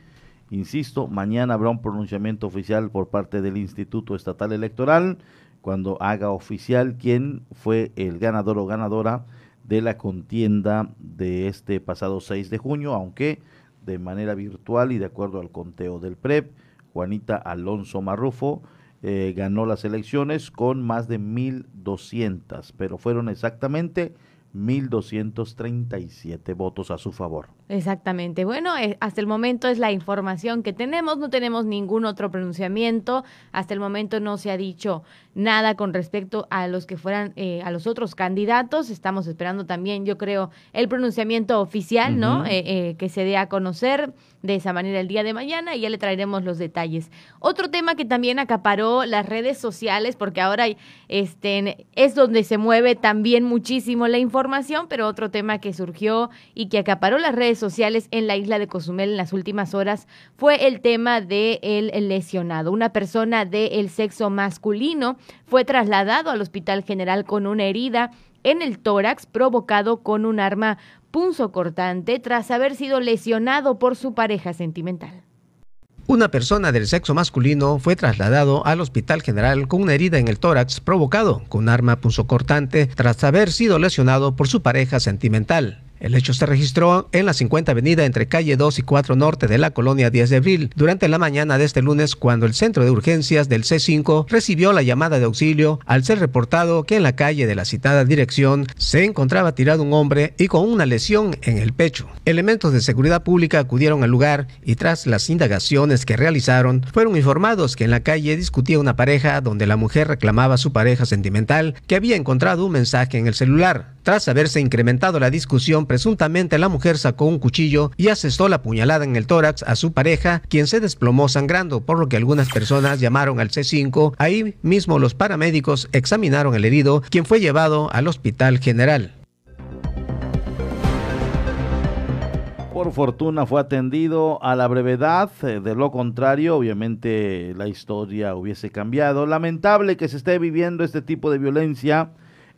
insisto, mañana habrá un pronunciamiento oficial por parte del Instituto Estatal Electoral cuando haga oficial quién fue el ganador o ganadora de la contienda de este pasado 6 de junio, aunque de manera virtual y de acuerdo al conteo del PREP, Juanita Alonso Marrufo eh, ganó las elecciones con más de 1.200, pero fueron exactamente 1.237 votos a su favor. Exactamente. Bueno, eh, hasta el momento es la información que tenemos, no tenemos ningún otro pronunciamiento, hasta el momento no se ha dicho nada con respecto a los que fueran, eh, a los otros candidatos, estamos esperando también, yo creo, el pronunciamiento oficial, ¿no? Eh, que se dé a conocer de esa manera el día de mañana y ya le traeremos los detalles. Otro tema que también acaparó las redes sociales, porque ahora este, es donde se mueve también muchísimo la información, pero otro tema que surgió y que acaparó las redes sociales en la isla de Cozumel en las últimas horas fue el tema del el lesionado. Una persona del sexo masculino fue trasladado al Hospital General con una herida en el tórax provocado con un arma punzocortante tras haber sido lesionado por su pareja sentimental. Una persona del sexo masculino fue trasladado al Hospital General con una herida en el tórax provocado con un arma punzocortante tras haber sido lesionado por su pareja sentimental. El hecho se registró en la 50 Avenida entre calle 2 y 4 Norte de la colonia 10 de abril durante la mañana de este lunes cuando el centro de urgencias del C5 recibió la llamada de auxilio al ser reportado que en la calle de la citada dirección se encontraba tirado un hombre y con una lesión en el pecho. Elementos de seguridad pública acudieron al lugar y tras las indagaciones que realizaron fueron informados que en la calle discutía una pareja donde la mujer reclamaba su pareja sentimental que había encontrado un mensaje en el celular. Tras haberse incrementado la discusión, presuntamente la mujer sacó un cuchillo y asestó la puñalada en el tórax a su pareja, quien se desplomó sangrando, por lo que algunas personas llamaron al C5. Ahí mismo los paramédicos examinaron al herido, quien fue llevado al hospital general. Por fortuna fue atendido a la brevedad, eh, de lo contrario, obviamente la historia hubiese cambiado. Lamentable que se esté viviendo este tipo de violencia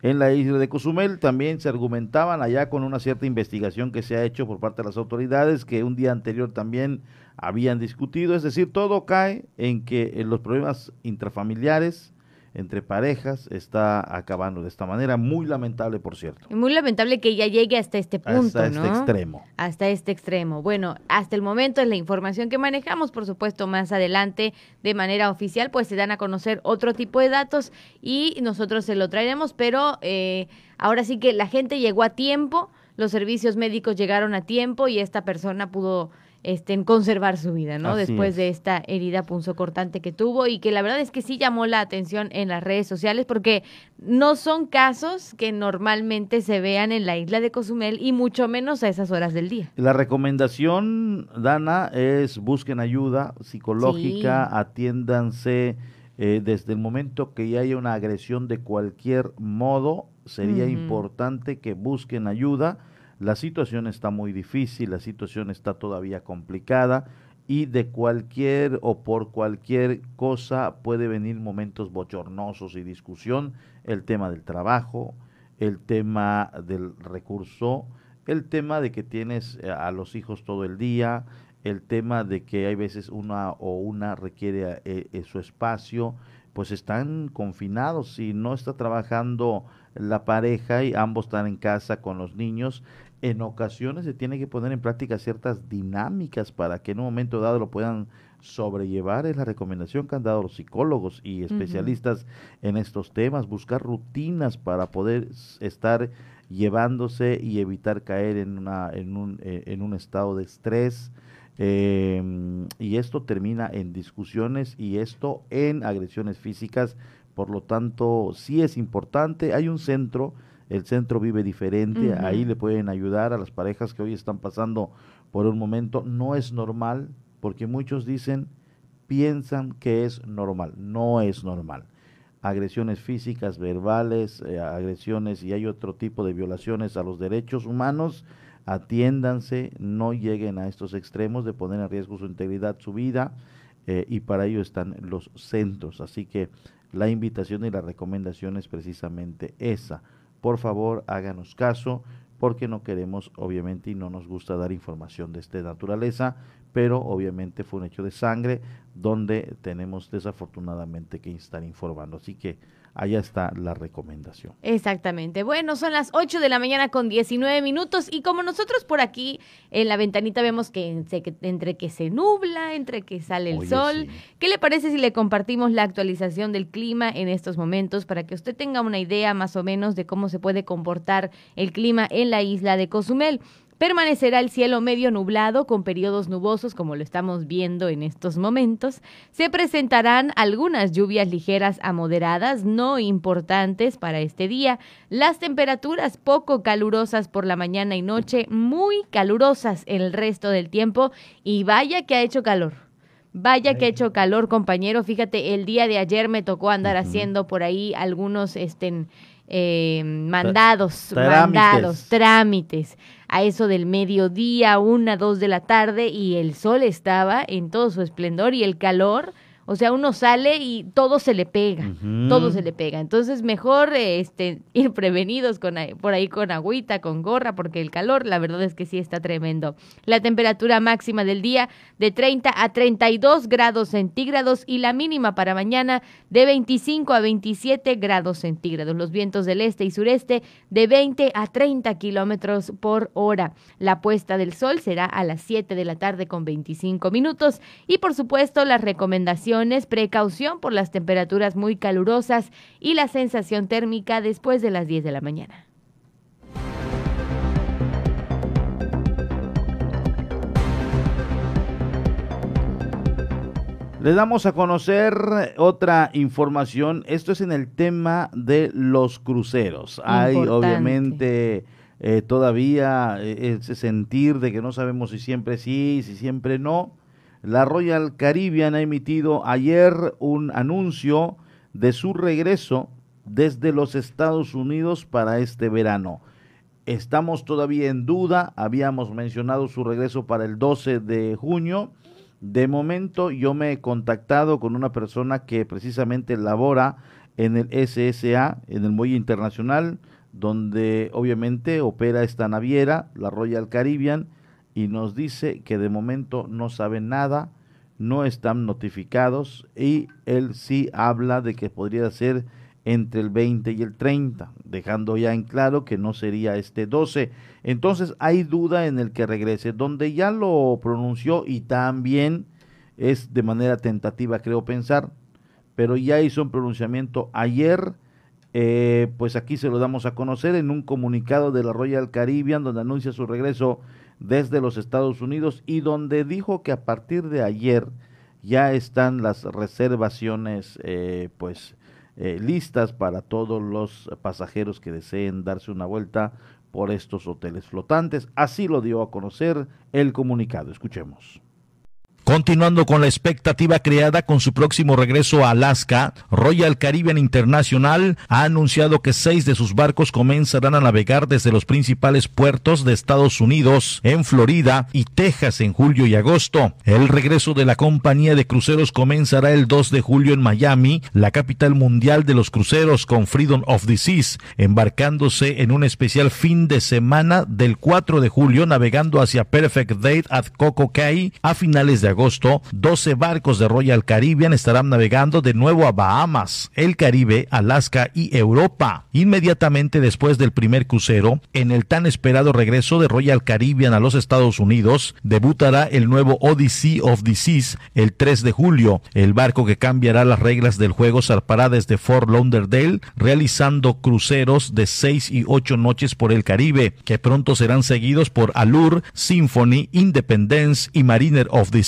en la isla de Cozumel. También se argumentaban allá con una cierta investigación que se ha hecho por parte de las autoridades que un día anterior también habían discutido. Es decir, todo cae en que en los problemas intrafamiliares, entre parejas está acabando de esta manera, muy lamentable por cierto. Muy lamentable que ya llegue hasta este punto, hasta este extremo. Hasta este extremo. Bueno, hasta el momento es la información que manejamos, por supuesto, más adelante de manera oficial, pues se dan a conocer otro tipo de datos y nosotros se lo traeremos, pero eh, ahora sí que la gente llegó a tiempo, los servicios médicos llegaron a tiempo y esta persona pudo este, conservar su vida, ¿no? Después de esta herida punzocortante que tuvo y que la verdad es que sí llamó la atención en las redes sociales porque no son casos que normalmente se vean en la isla de Cozumel y mucho menos a esas horas del día. La recomendación, Dana, es busquen ayuda psicológica, atiéndanse eh, desde el momento que ya haya una agresión de cualquier modo, sería importante que busquen ayuda la situación está muy difícil, la situación está todavía complicada y de cualquier o por cualquier cosa puede venir momentos bochornosos y discusión, el tema del trabajo, el tema del recurso, el tema de que tienes eh, a los hijos todo el día, el tema de que hay veces una o una requiere eh, eh, su espacio, pues están confinados. Y no está trabajando la pareja y ambos están en casa con los niños, en ocasiones se tiene que poner en práctica ciertas dinámicas para que en un momento dado lo puedan sobrellevar. Es la recomendación que han dado los psicólogos y especialistas en estos temas, buscar rutinas para poder estar llevándose y evitar caer en, una, en, un, eh, en un estado de estrés. Em, y esto termina en discusiones y esto en agresiones físicas. Por lo tanto, sí es importante. Hay un centro el centro vive diferente, ahí le pueden ayudar a las parejas que hoy están pasando por un momento. No es normal, porque muchos dicen, piensan que es normal, no es normal. Agresiones físicas, verbales, eh, agresiones y hay otro tipo de violaciones a los derechos humanos, atiéndanse, no lleguen a estos extremos de poner en riesgo su integridad, su vida, eh, y para ello están los centros. Así que la invitación y la recomendación es precisamente esa por favor háganos caso porque no queremos obviamente y no nos gusta dar información de esta naturaleza, pero obviamente fue un hecho de sangre donde tenemos desafortunadamente que estar informando. Así que allá está la recomendación. Exactamente. Bueno, son las 8 de la mañana con 19 minutos y como nosotros por aquí en la ventanita vemos que entre que se nubla, entre que sale el sol, ¿qué le parece si le compartimos la actualización del clima en estos momentos para que usted tenga una idea más o menos de cómo se puede comportar el clima en la isla de Cozumel? Permanecerá el cielo medio nublado con periodos nubosos como lo estamos viendo en estos momentos. Se presentarán algunas lluvias ligeras a moderadas, no importantes para este día. Las temperaturas poco calurosas por la mañana y noche, muy calurosas el resto del tiempo y vaya que ha hecho calor. Vaya que ha hecho calor, compañero. Fíjate, el día de ayer me tocó andar haciendo por ahí algunos este, eh, mandados, mandados, trámites a eso del mediodía, una, dos de la tarde y el sol estaba en todo su esplendor y el calor o sea, uno sale y todo se le pega, todo se le pega. Entonces, mejor este, ir prevenidos con, por ahí con agüita, con gorra, porque el calor, la verdad es que sí está tremendo. La temperatura máxima del día de 30 a 32 grados centígrados y la mínima para mañana de 25 a 27 grados centígrados. Los vientos del este y sureste de 20 a 30 kilómetros por hora. La puesta del sol será a las 7 de la tarde con 25 minutos y, por supuesto, las recomendaciones precaución por las temperaturas muy calurosas y la sensación térmica después de las 10 de la mañana. Le damos a conocer otra información. Esto es en el tema de los cruceros. Hay obviamente eh, todavía eh, ese sentir de que no sabemos si siempre sí, si siempre no. La Royal Caribbean ha emitido ayer un anuncio de su regreso desde los Estados Unidos para este verano. Estamos todavía en duda, habíamos mencionado su regreso para el 12 de junio. De momento yo me he contactado con una persona que precisamente labora en el SSA, en el Muelle Internacional, donde obviamente opera esta naviera, la Royal Caribbean, y nos dice que de momento no sabe nada, no están notificados y él sí habla de que podría ser entre el 20 y el 30, dejando ya en claro que no sería este 12. Entonces hay duda en el que regrese, donde ya lo pronunció y también es de manera tentativa, creo pensar, pero ya hizo un pronunciamiento ayer, eh, pues aquí se lo damos a conocer en un comunicado de la Royal Caribbean donde anuncia su regreso desde los Estados Unidos y donde dijo que a partir de ayer ya están las reservaciones eh, pues eh, listas para todos los pasajeros que deseen darse una vuelta por estos hoteles flotantes. Así lo dio a conocer el comunicado. Escuchemos. Continuando con la expectativa creada con su próximo regreso a Alaska, Royal Caribbean International ha anunciado que seis de sus barcos comenzarán a navegar desde los principales puertos de Estados Unidos, en Florida y Texas en julio y agosto. El regreso de la compañía de cruceros comenzará el 2 de julio en Miami, la capital mundial de los cruceros con Freedom of the Seas, embarcándose en un especial fin de semana del 4 de julio navegando hacia Perfect Date at Coco Cay a finales de agosto, 12 barcos de Royal Caribbean estarán navegando de nuevo a Bahamas, el Caribe, Alaska y Europa. Inmediatamente después del primer crucero, en el tan esperado regreso de Royal Caribbean a los Estados Unidos, debutará el nuevo Odyssey of Seas el 3 de julio. El barco que cambiará las reglas del juego zarpará desde Fort Lauderdale, realizando cruceros de 6 y 8 noches por el Caribe, que pronto serán seguidos por Allure, Symphony, Independence y Mariner of the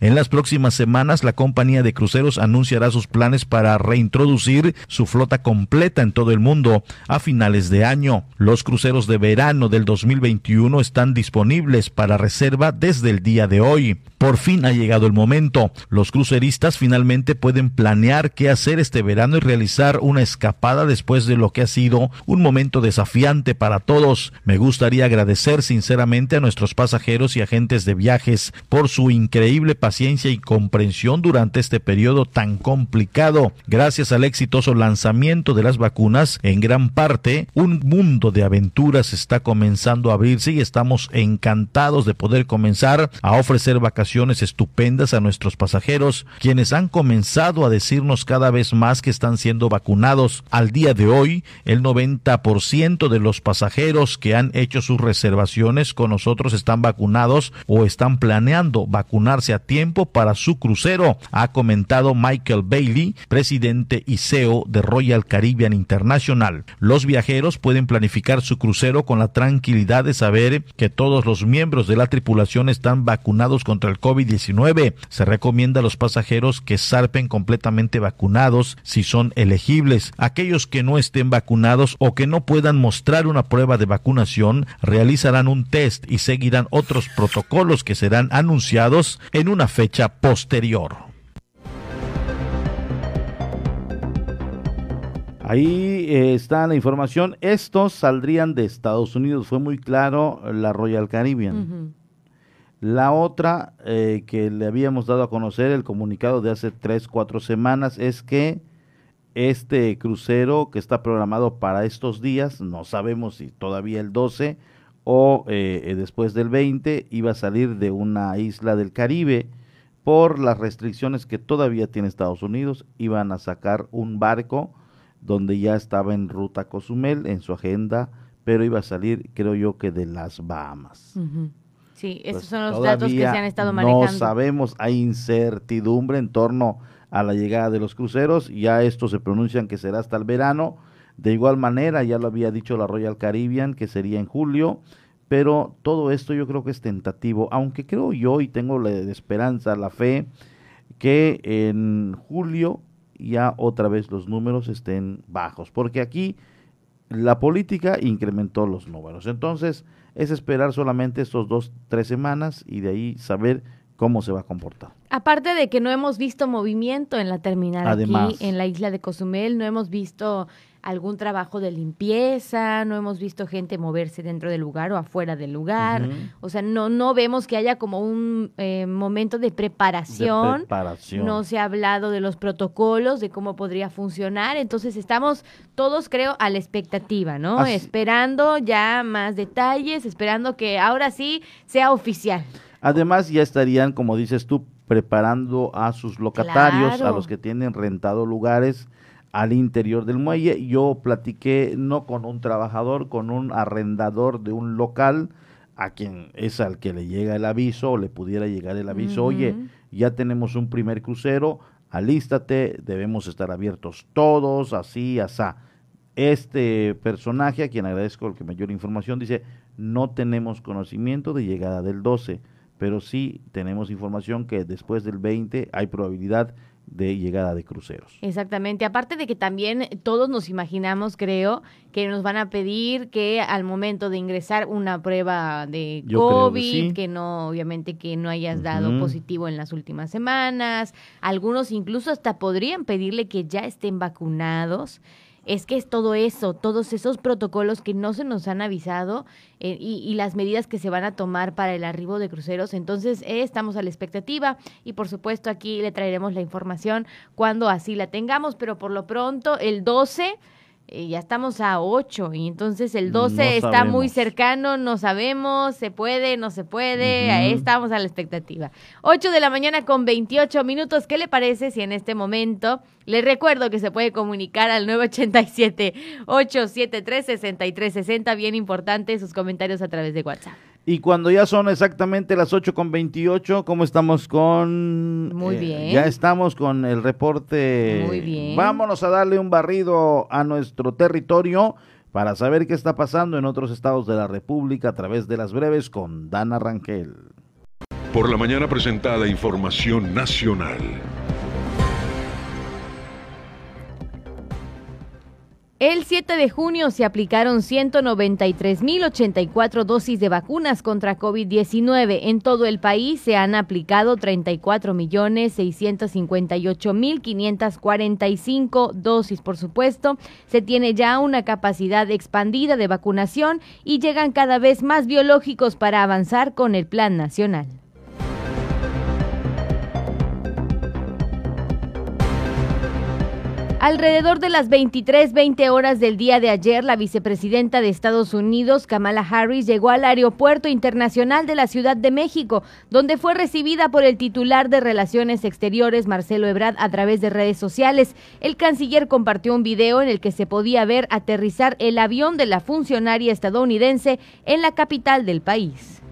En las próximas semanas, la compañía de cruceros anunciará sus planes para reintroducir su flota completa en todo el mundo a finales de año. Los cruceros de verano del 2021 están disponibles para reserva desde el día de hoy. Por fin ha llegado el momento. Los cruceristas finalmente pueden planear qué hacer este verano y realizar una escapada después de lo que ha sido un momento desafiante para todos. Me gustaría agradecer sinceramente a nuestros pasajeros y agentes de viajes por su increíble paciencia y comprensión durante este periodo tan complicado. Gracias al exitoso lanzamiento de las vacunas, en gran parte, un mundo de aventuras está comenzando a abrirse y estamos encantados de poder comenzar a ofrecer vacaciones estupendas a nuestros pasajeros, quienes han comenzado a decirnos cada vez más que están siendo vacunados. Al día de hoy, el 90% de los pasajeros que han hecho sus reservaciones con nosotros están vacunados o están planeando vacunarse a tiempo para su crucero, ha comentado Michael Bailey, presidente y CEO de Royal Caribbean International. Los viajeros pueden planificar su crucero con la tranquilidad de saber que todos los miembros de la tripulación están vacunados contra el COVID-19. Se recomienda a los pasajeros que zarpen completamente vacunados si son elegibles. Aquellos que no estén vacunados o que no puedan mostrar una prueba de vacunación realizarán un test y seguirán otros protocolos que serán anunciados en una fecha posterior. Ahí eh, está la información. Estos saldrían de Estados Unidos. Fue muy claro la Royal Caribbean. La otra eh, que le habíamos dado a conocer, el comunicado de hace tres, cuatro semanas, es que este crucero que está programado para estos días, no sabemos si todavía el 12 o eh, eh, después del 20, iba a salir de una isla del Caribe por las restricciones que todavía tiene Estados Unidos, iban a sacar un barco donde ya estaba en ruta Cozumel en su agenda, pero iba a salir, creo yo, que de las Bahamas. Sí, esos pues son los datos que se han estado manejando. No sabemos, hay incertidumbre en torno a la llegada de los cruceros, ya estos se pronuncian que será hasta el verano. De igual manera, ya lo había dicho la Royal Caribbean, que sería en julio, pero todo esto yo creo que es tentativo, aunque creo yo y tengo la esperanza, la fe, que en julio ya otra vez los números estén bajos, porque aquí la política incrementó los números. Entonces, es esperar solamente estos dos, tres semanas y de ahí saber cómo se va a comportar. Aparte de que no hemos visto movimiento en la terminal aquí en la isla de Cozumel, no hemos visto algún trabajo de limpieza, no hemos visto gente moverse dentro del lugar o afuera del lugar, o sea, no, no vemos que haya como un eh, momento de preparación. no se ha hablado de los protocolos, de cómo podría funcionar, entonces estamos todos, creo, a la expectativa, ¿no? Esperando ya más detalles, esperando que ahora sí sea oficial. Además, ya estarían, como dices tú, preparando a sus locatarios, a los que tienen rentado lugares al interior del muelle. Yo platiqué no con un trabajador, con un arrendador de un local a quien es al que le llega el aviso o le pudiera llegar el aviso, oye, ya tenemos un primer crucero, alístate, debemos estar abiertos todos, así, asá. Este personaje, a quien agradezco el que me dio la información, dice, no tenemos conocimiento de llegada del 12, pero sí tenemos información que después del 20 hay probabilidad de llegada de cruceros. Exactamente. Aparte de que también todos nos imaginamos, creo, que nos van a pedir que al momento de ingresar una prueba de Yo que COVID, sí. no, obviamente que no hayas dado positivo en las últimas semanas. Algunos incluso hasta podrían pedirle que ya estén vacunados. Es que es todo eso, todos esos protocolos que no se nos han avisado eh, y, y las medidas que se van a tomar para el arribo de cruceros. Entonces, eh, estamos a la expectativa y por supuesto aquí le traeremos la información cuando así la tengamos, pero por lo pronto el 12... eh, ya estamos a 8 y entonces el 12 No está muy cercano, no sabemos, se puede, no se puede, ahí estamos a la expectativa. 8 de la mañana con 28 minutos, ¿qué le parece si en este momento le recuerdo que se puede comunicar al 987-873-6360, bien importante sus comentarios a través de WhatsApp. Y cuando ya son exactamente las 8 con 28, ¿cómo estamos con...? Muy eh, bien. Ya estamos con el reporte. Muy bien. Vámonos a darle un barrido a nuestro territorio para saber qué está pasando en otros estados de la República a través de las breves con Dana Rangel. Por la mañana presentada información nacional. El 7 de junio se aplicaron 193.084 dosis de vacunas contra COVID-19. En todo el país se han aplicado 34.658.545 dosis. Por supuesto, se tiene ya una capacidad expandida de vacunación y llegan cada vez más biológicos para avanzar con el Plan Nacional. Alrededor de las 23:20 horas del día de ayer, la vicepresidenta de Estados Unidos, Kamala Harris, llegó al Aeropuerto Internacional de la Ciudad de México, donde fue recibida por el titular de Relaciones Exteriores, Marcelo Ebrard, a través de redes sociales. El canciller compartió un video en el que se podía ver aterrizar el avión de la funcionaria estadounidense en la capital del país.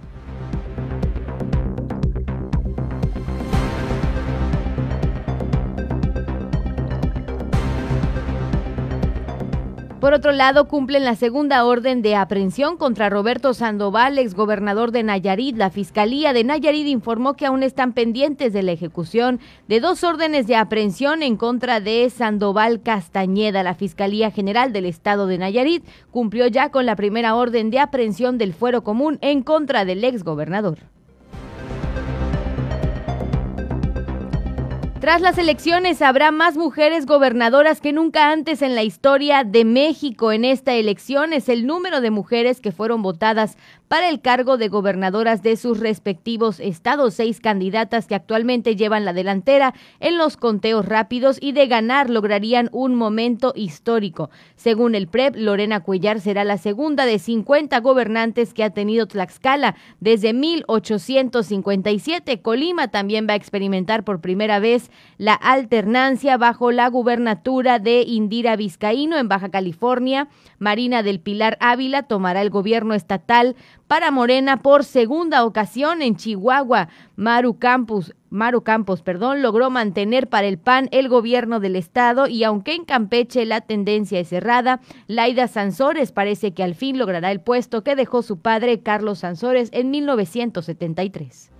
Por otro lado, cumplen la segunda orden de aprehensión contra Roberto Sandoval, exgobernador de Nayarit. La Fiscalía de Nayarit informó que aún están pendientes de la ejecución de dos órdenes de aprehensión en contra de Sandoval Castañeda. La Fiscalía General del Estado de Nayarit cumplió ya con la primera orden de aprehensión del fuero común en contra del exgobernador. Tras las elecciones habrá más mujeres gobernadoras que nunca antes en la historia de México. En esta elección es el número de mujeres que fueron votadas para el cargo de gobernadoras de sus respectivos estados. Seis candidatas que actualmente llevan la delantera en los conteos rápidos y de ganar lograrían un momento histórico. Según el PREP, Lorena Cuellar será la segunda de 50 gobernantes que ha tenido Tlaxcala desde 1857. Colima también va a experimentar por primera vez la alternancia bajo la gubernatura de Indira Vizcaíno en Baja California. Marina del Pilar Ávila tomará el gobierno estatal para Morena por segunda ocasión en Chihuahua. Maru Campos, Maru Campos, perdón, logró mantener para el PAN el gobierno del estado y aunque en Campeche la tendencia es cerrada, Laida Sansores parece que al fin logrará el puesto que dejó su padre Carlos Sansores en 1973.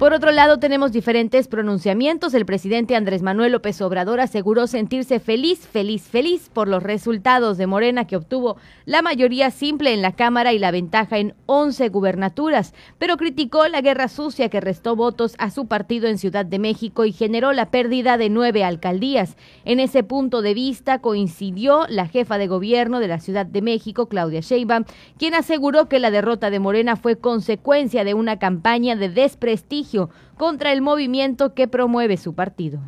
Por otro lado, tenemos diferentes pronunciamientos. El presidente Andrés Manuel López Obrador aseguró sentirse feliz, feliz, feliz por los resultados de Morena que obtuvo la mayoría simple en la Cámara y la ventaja en 11 gubernaturas, pero criticó la guerra sucia que restó votos a su partido en Ciudad de México y generó la pérdida de nueve alcaldías. En ese punto de vista coincidió la jefa de gobierno de la Ciudad de México, Claudia Sheinbaum, quien aseguró que la derrota de Morena fue consecuencia de una campaña de desprestigio contra el movimiento que promueve su partido.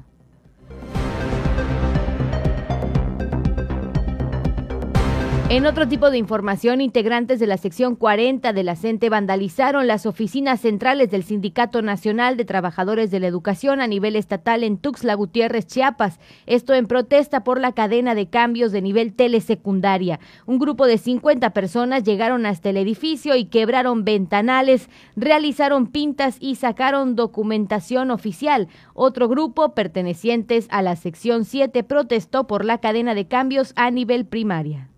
En otro tipo de información, integrantes de la sección 40 de la CENTE vandalizaron las oficinas centrales del Sindicato Nacional de Trabajadores de la Educación a nivel estatal en Tuxtla Gutiérrez, Chiapas. Esto en protesta por la cadena de cambios de nivel telesecundaria. Un grupo de 50 personas llegaron hasta el edificio y quebraron ventanales, realizaron pintas y sacaron documentación oficial. Otro grupo, pertenecientes a la sección 7, protestó por la cadena de cambios a nivel primaria.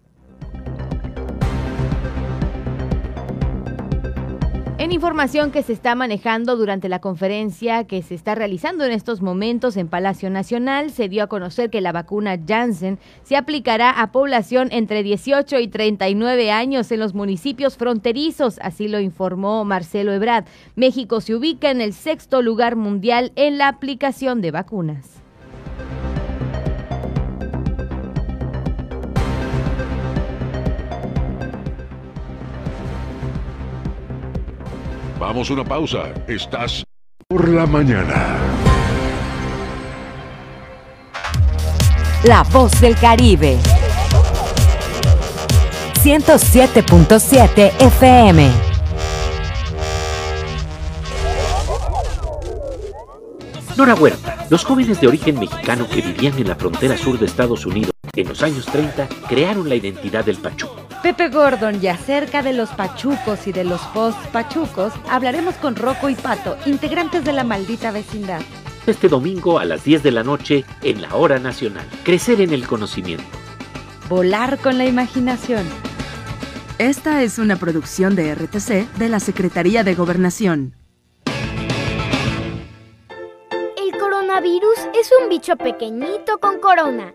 En información que se está manejando durante la conferencia que se está realizando en estos momentos en Palacio Nacional, se dio a conocer que la vacuna Janssen se aplicará a población entre 18 y 39 años en los municipios fronterizos, así lo informó Marcelo Ebrard. México se ubica en el sexto lugar mundial en la aplicación de vacunas. Vamos a una pausa. Estás por la mañana. La voz del Caribe. 107.7 FM. Nora Huerta, los jóvenes de origen mexicano que vivían en la frontera sur de Estados Unidos en los años 30 crearon la identidad del pachuco. Pepe Gordon y acerca de los pachucos y de los post-pachucos hablaremos con Rocco y Pato, integrantes de la maldita vecindad. Este domingo a las 10 de la noche en la Hora Nacional. Crecer en el conocimiento. Volar con la imaginación. Esta es una producción de RTC de la Secretaría de Gobernación. El coronavirus es un bicho pequeñito con corona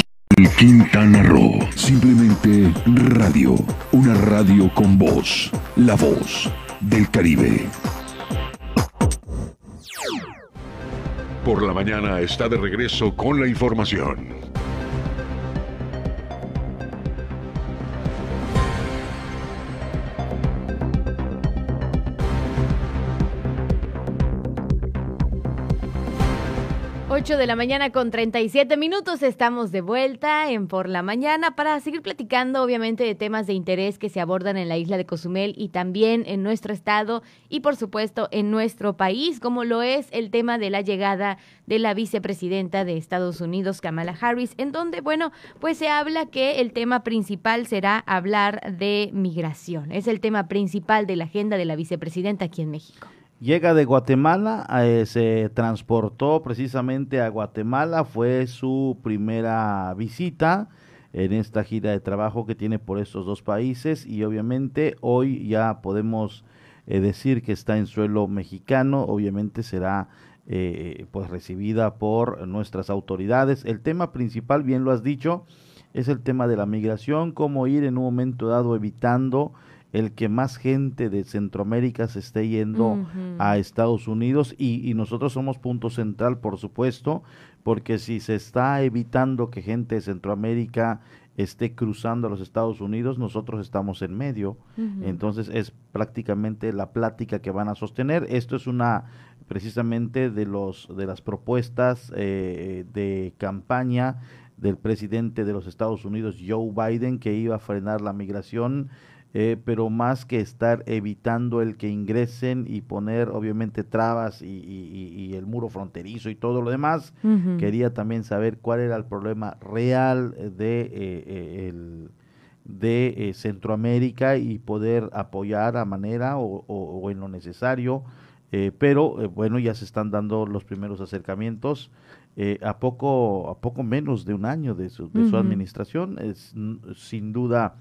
Quintana Roo. Simplemente radio. Una radio con voz. La voz del Caribe. Por la mañana está de regreso con la información. 8 de la mañana con 37 minutos. Estamos de vuelta en Por la Mañana para seguir platicando, obviamente, de temas de interés que se abordan en la isla de Cozumel y también en nuestro estado y, por supuesto, en nuestro país, como lo es el tema de la llegada de la vicepresidenta de Estados Unidos, Kamala Harris, en donde, bueno, pues se habla que el tema principal será hablar de migración. Es el tema principal de la agenda de la vicepresidenta aquí en México. Llega de Guatemala, eh, se transportó precisamente a Guatemala, fue su primera visita en esta gira de trabajo que tiene por estos dos países y obviamente hoy ya podemos eh, decir que está en suelo mexicano, obviamente será eh, pues recibida por nuestras autoridades. El tema principal, bien lo has dicho, es el tema de la migración, cómo ir en un momento dado evitando el que más gente de Centroamérica se esté yendo a Estados Unidos y, y, nosotros somos punto central, por supuesto, porque si se está evitando que gente de Centroamérica esté cruzando a los Estados Unidos, nosotros estamos en medio. Entonces es prácticamente la plática que van a sostener. Esto es una precisamente de los de las propuestas eh, de campaña del presidente de los Estados Unidos, Joe Biden, que iba a frenar la migración eh, pero más que estar evitando el que ingresen y poner obviamente trabas y, el muro fronterizo y todo lo demás, quería también saber cuál era el problema real de, eh, eh, el, de Centroamérica y poder apoyar a manera o, en lo necesario. pero bueno, ya se están dando los primeros acercamientos. a poco a poco menos de un año de su, de su administración es sin duda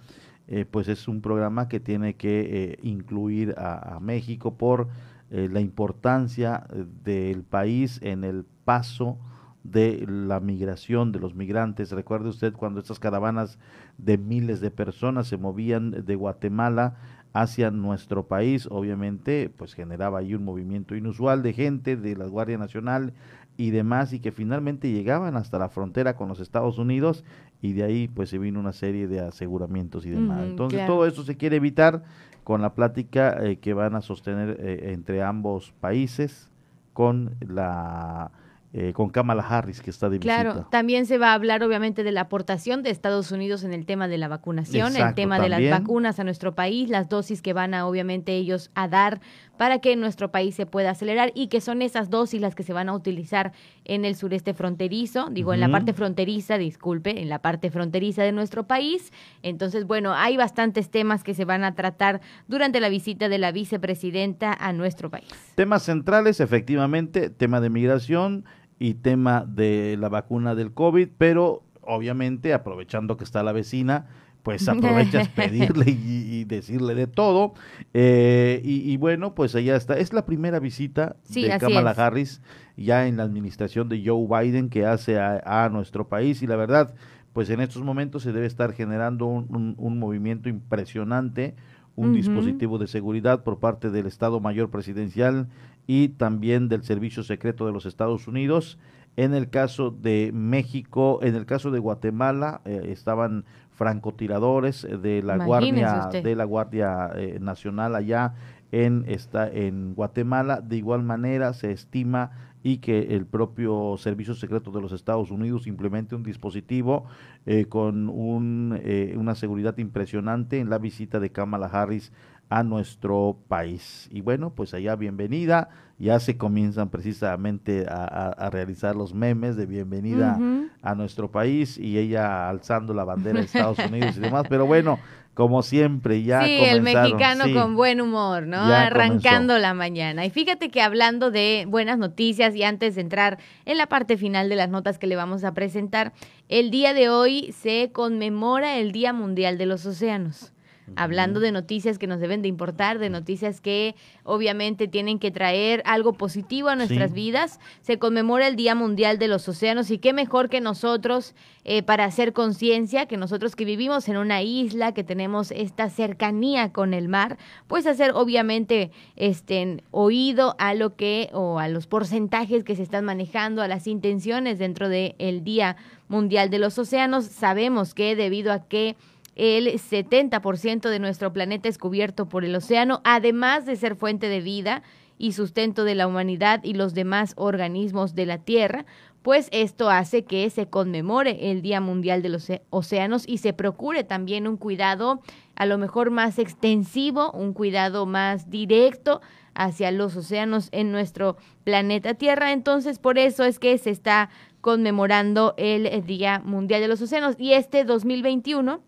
eh, pues es un programa que tiene que eh, incluir a, México por eh, la importancia del país en el paso de la migración de los migrantes. Recuerde usted cuando estas caravanas de miles de personas se movían de Guatemala hacia nuestro país, obviamente, pues generaba ahí un movimiento inusual de gente de la Guardia Nacional y demás, y que finalmente llegaban hasta la frontera con los Estados Unidos y de ahí pues se vino una serie de aseguramientos y demás. Entonces todo esto se quiere evitar con la plática eh, que van a sostener eh, entre ambos países con la eh, con Kamala Harris, que está de visita. Claro, también se va a hablar obviamente de la aportación de Estados Unidos en el tema de la vacunación, el tema de las vacunas a nuestro país, las dosis que van a obviamente ellos a dar para que nuestro país se pueda acelerar y que son esas dosis las que se van a utilizar en el sureste fronterizo, digo, en la parte fronteriza, disculpe, en la parte fronteriza de nuestro país. Entonces, bueno, hay bastantes temas que se van a tratar durante la visita de la vicepresidenta a nuestro país. Temas centrales, efectivamente, tema de migración, y tema de la vacuna del COVID, pero obviamente aprovechando que está la vecina, pues aprovechas pedirle y, decirle de todo. Eh, y, bueno, pues allá está. Es la primera visita de Kamala Harris ya en la administración de Joe Biden que hace a, nuestro país y la verdad, pues en estos momentos se debe estar generando un, movimiento impresionante, un dispositivo de seguridad por parte del Estado Mayor Presidencial y también del Servicio Secreto de los Estados Unidos. En el caso de México, en el caso de Guatemala, eh, estaban francotiradores de la Guardia de la Guardia eh, Nacional allá en esta en Guatemala. De igual manera se estima y que el propio Servicio Secreto de los Estados Unidos implemente un dispositivo eh, con un, una seguridad impresionante en la visita de Kamala Harris a nuestro país. Y bueno, pues allá bienvenida, ya se comienzan precisamente a, realizar los memes de bienvenida a nuestro país y ella alzando la bandera de Estados Unidos y demás, pero bueno, como siempre, ya Sí, el mexicano con buen humor, ¿no? Arrancando la mañana. Y fíjate que hablando de buenas noticias y antes de entrar en la parte final de las notas que le vamos a presentar, el día de hoy se conmemora el Día Mundial de los Océanos hablando de noticias que nos deben de importar, de noticias que obviamente tienen que traer algo positivo a nuestras vidas. Se conmemora el Día Mundial de los Océanos y qué mejor que nosotros eh, para hacer conciencia, que nosotros que vivimos en una isla, que tenemos esta cercanía con el mar, pues hacer obviamente este oído a lo que o a los porcentajes que se están manejando, a las intenciones dentro del el Día Mundial de los Océanos. Sabemos que debido a que el 70% de nuestro planeta es cubierto por el océano, además de ser fuente de vida y sustento de la humanidad y los demás organismos de la Tierra, pues esto hace que se conmemore el Día Mundial de los Océanos y se procure también un cuidado a lo mejor más extensivo, un cuidado más directo hacia los océanos en nuestro planeta Tierra. Entonces, por eso es que se está conmemorando el Día Mundial de los Océanos y este 2021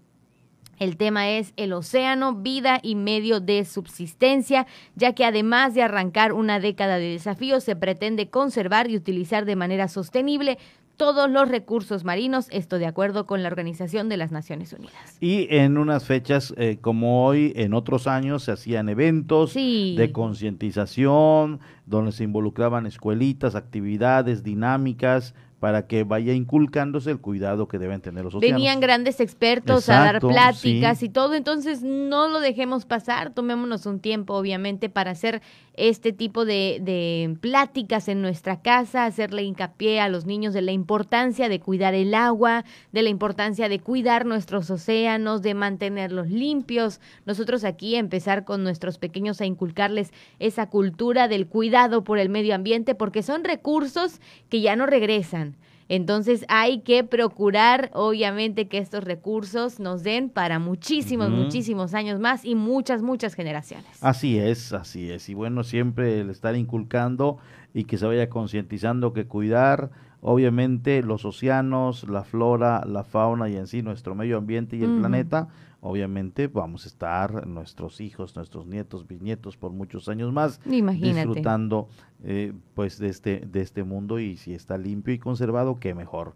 el tema es el océano, vida y medio de subsistencia, ya que además de arrancar una década de desafíos, se pretende conservar y utilizar de manera sostenible todos los recursos marinos, esto de acuerdo con la Organización de las Naciones Unidas. Y en unas fechas eh, como hoy, en otros años se hacían eventos de concientización, donde se involucraban escuelitas, actividades dinámicas, para que vaya inculcándose el cuidado que deben tener los océanos. Venían grandes expertos a dar pláticas y todo, entonces no lo dejemos pasar, tomémonos un tiempo obviamente para hacer este tipo de, de pláticas en nuestra casa, hacerle hincapié a los niños de la importancia de cuidar el agua, de la importancia de cuidar nuestros océanos, de mantenerlos limpios. Nosotros aquí empezar con nuestros pequeños a inculcarles esa cultura del cuidado por el medio ambiente, porque son recursos que ya no regresan. Entonces hay que procurar, obviamente, que estos recursos nos den para muchísimos, muchísimos años más y muchas, muchas generaciones. Así es, así es. Y bueno, siempre el estar inculcando y que se vaya concientizando que cuidar, obviamente, los océanos, la flora, la fauna y en sí nuestro medio ambiente y el planeta obviamente vamos a estar nuestros hijos, nuestros nietos, bisnietos por muchos años más disfrutando eh, pues de este de este mundo y si está limpio y conservado qué mejor.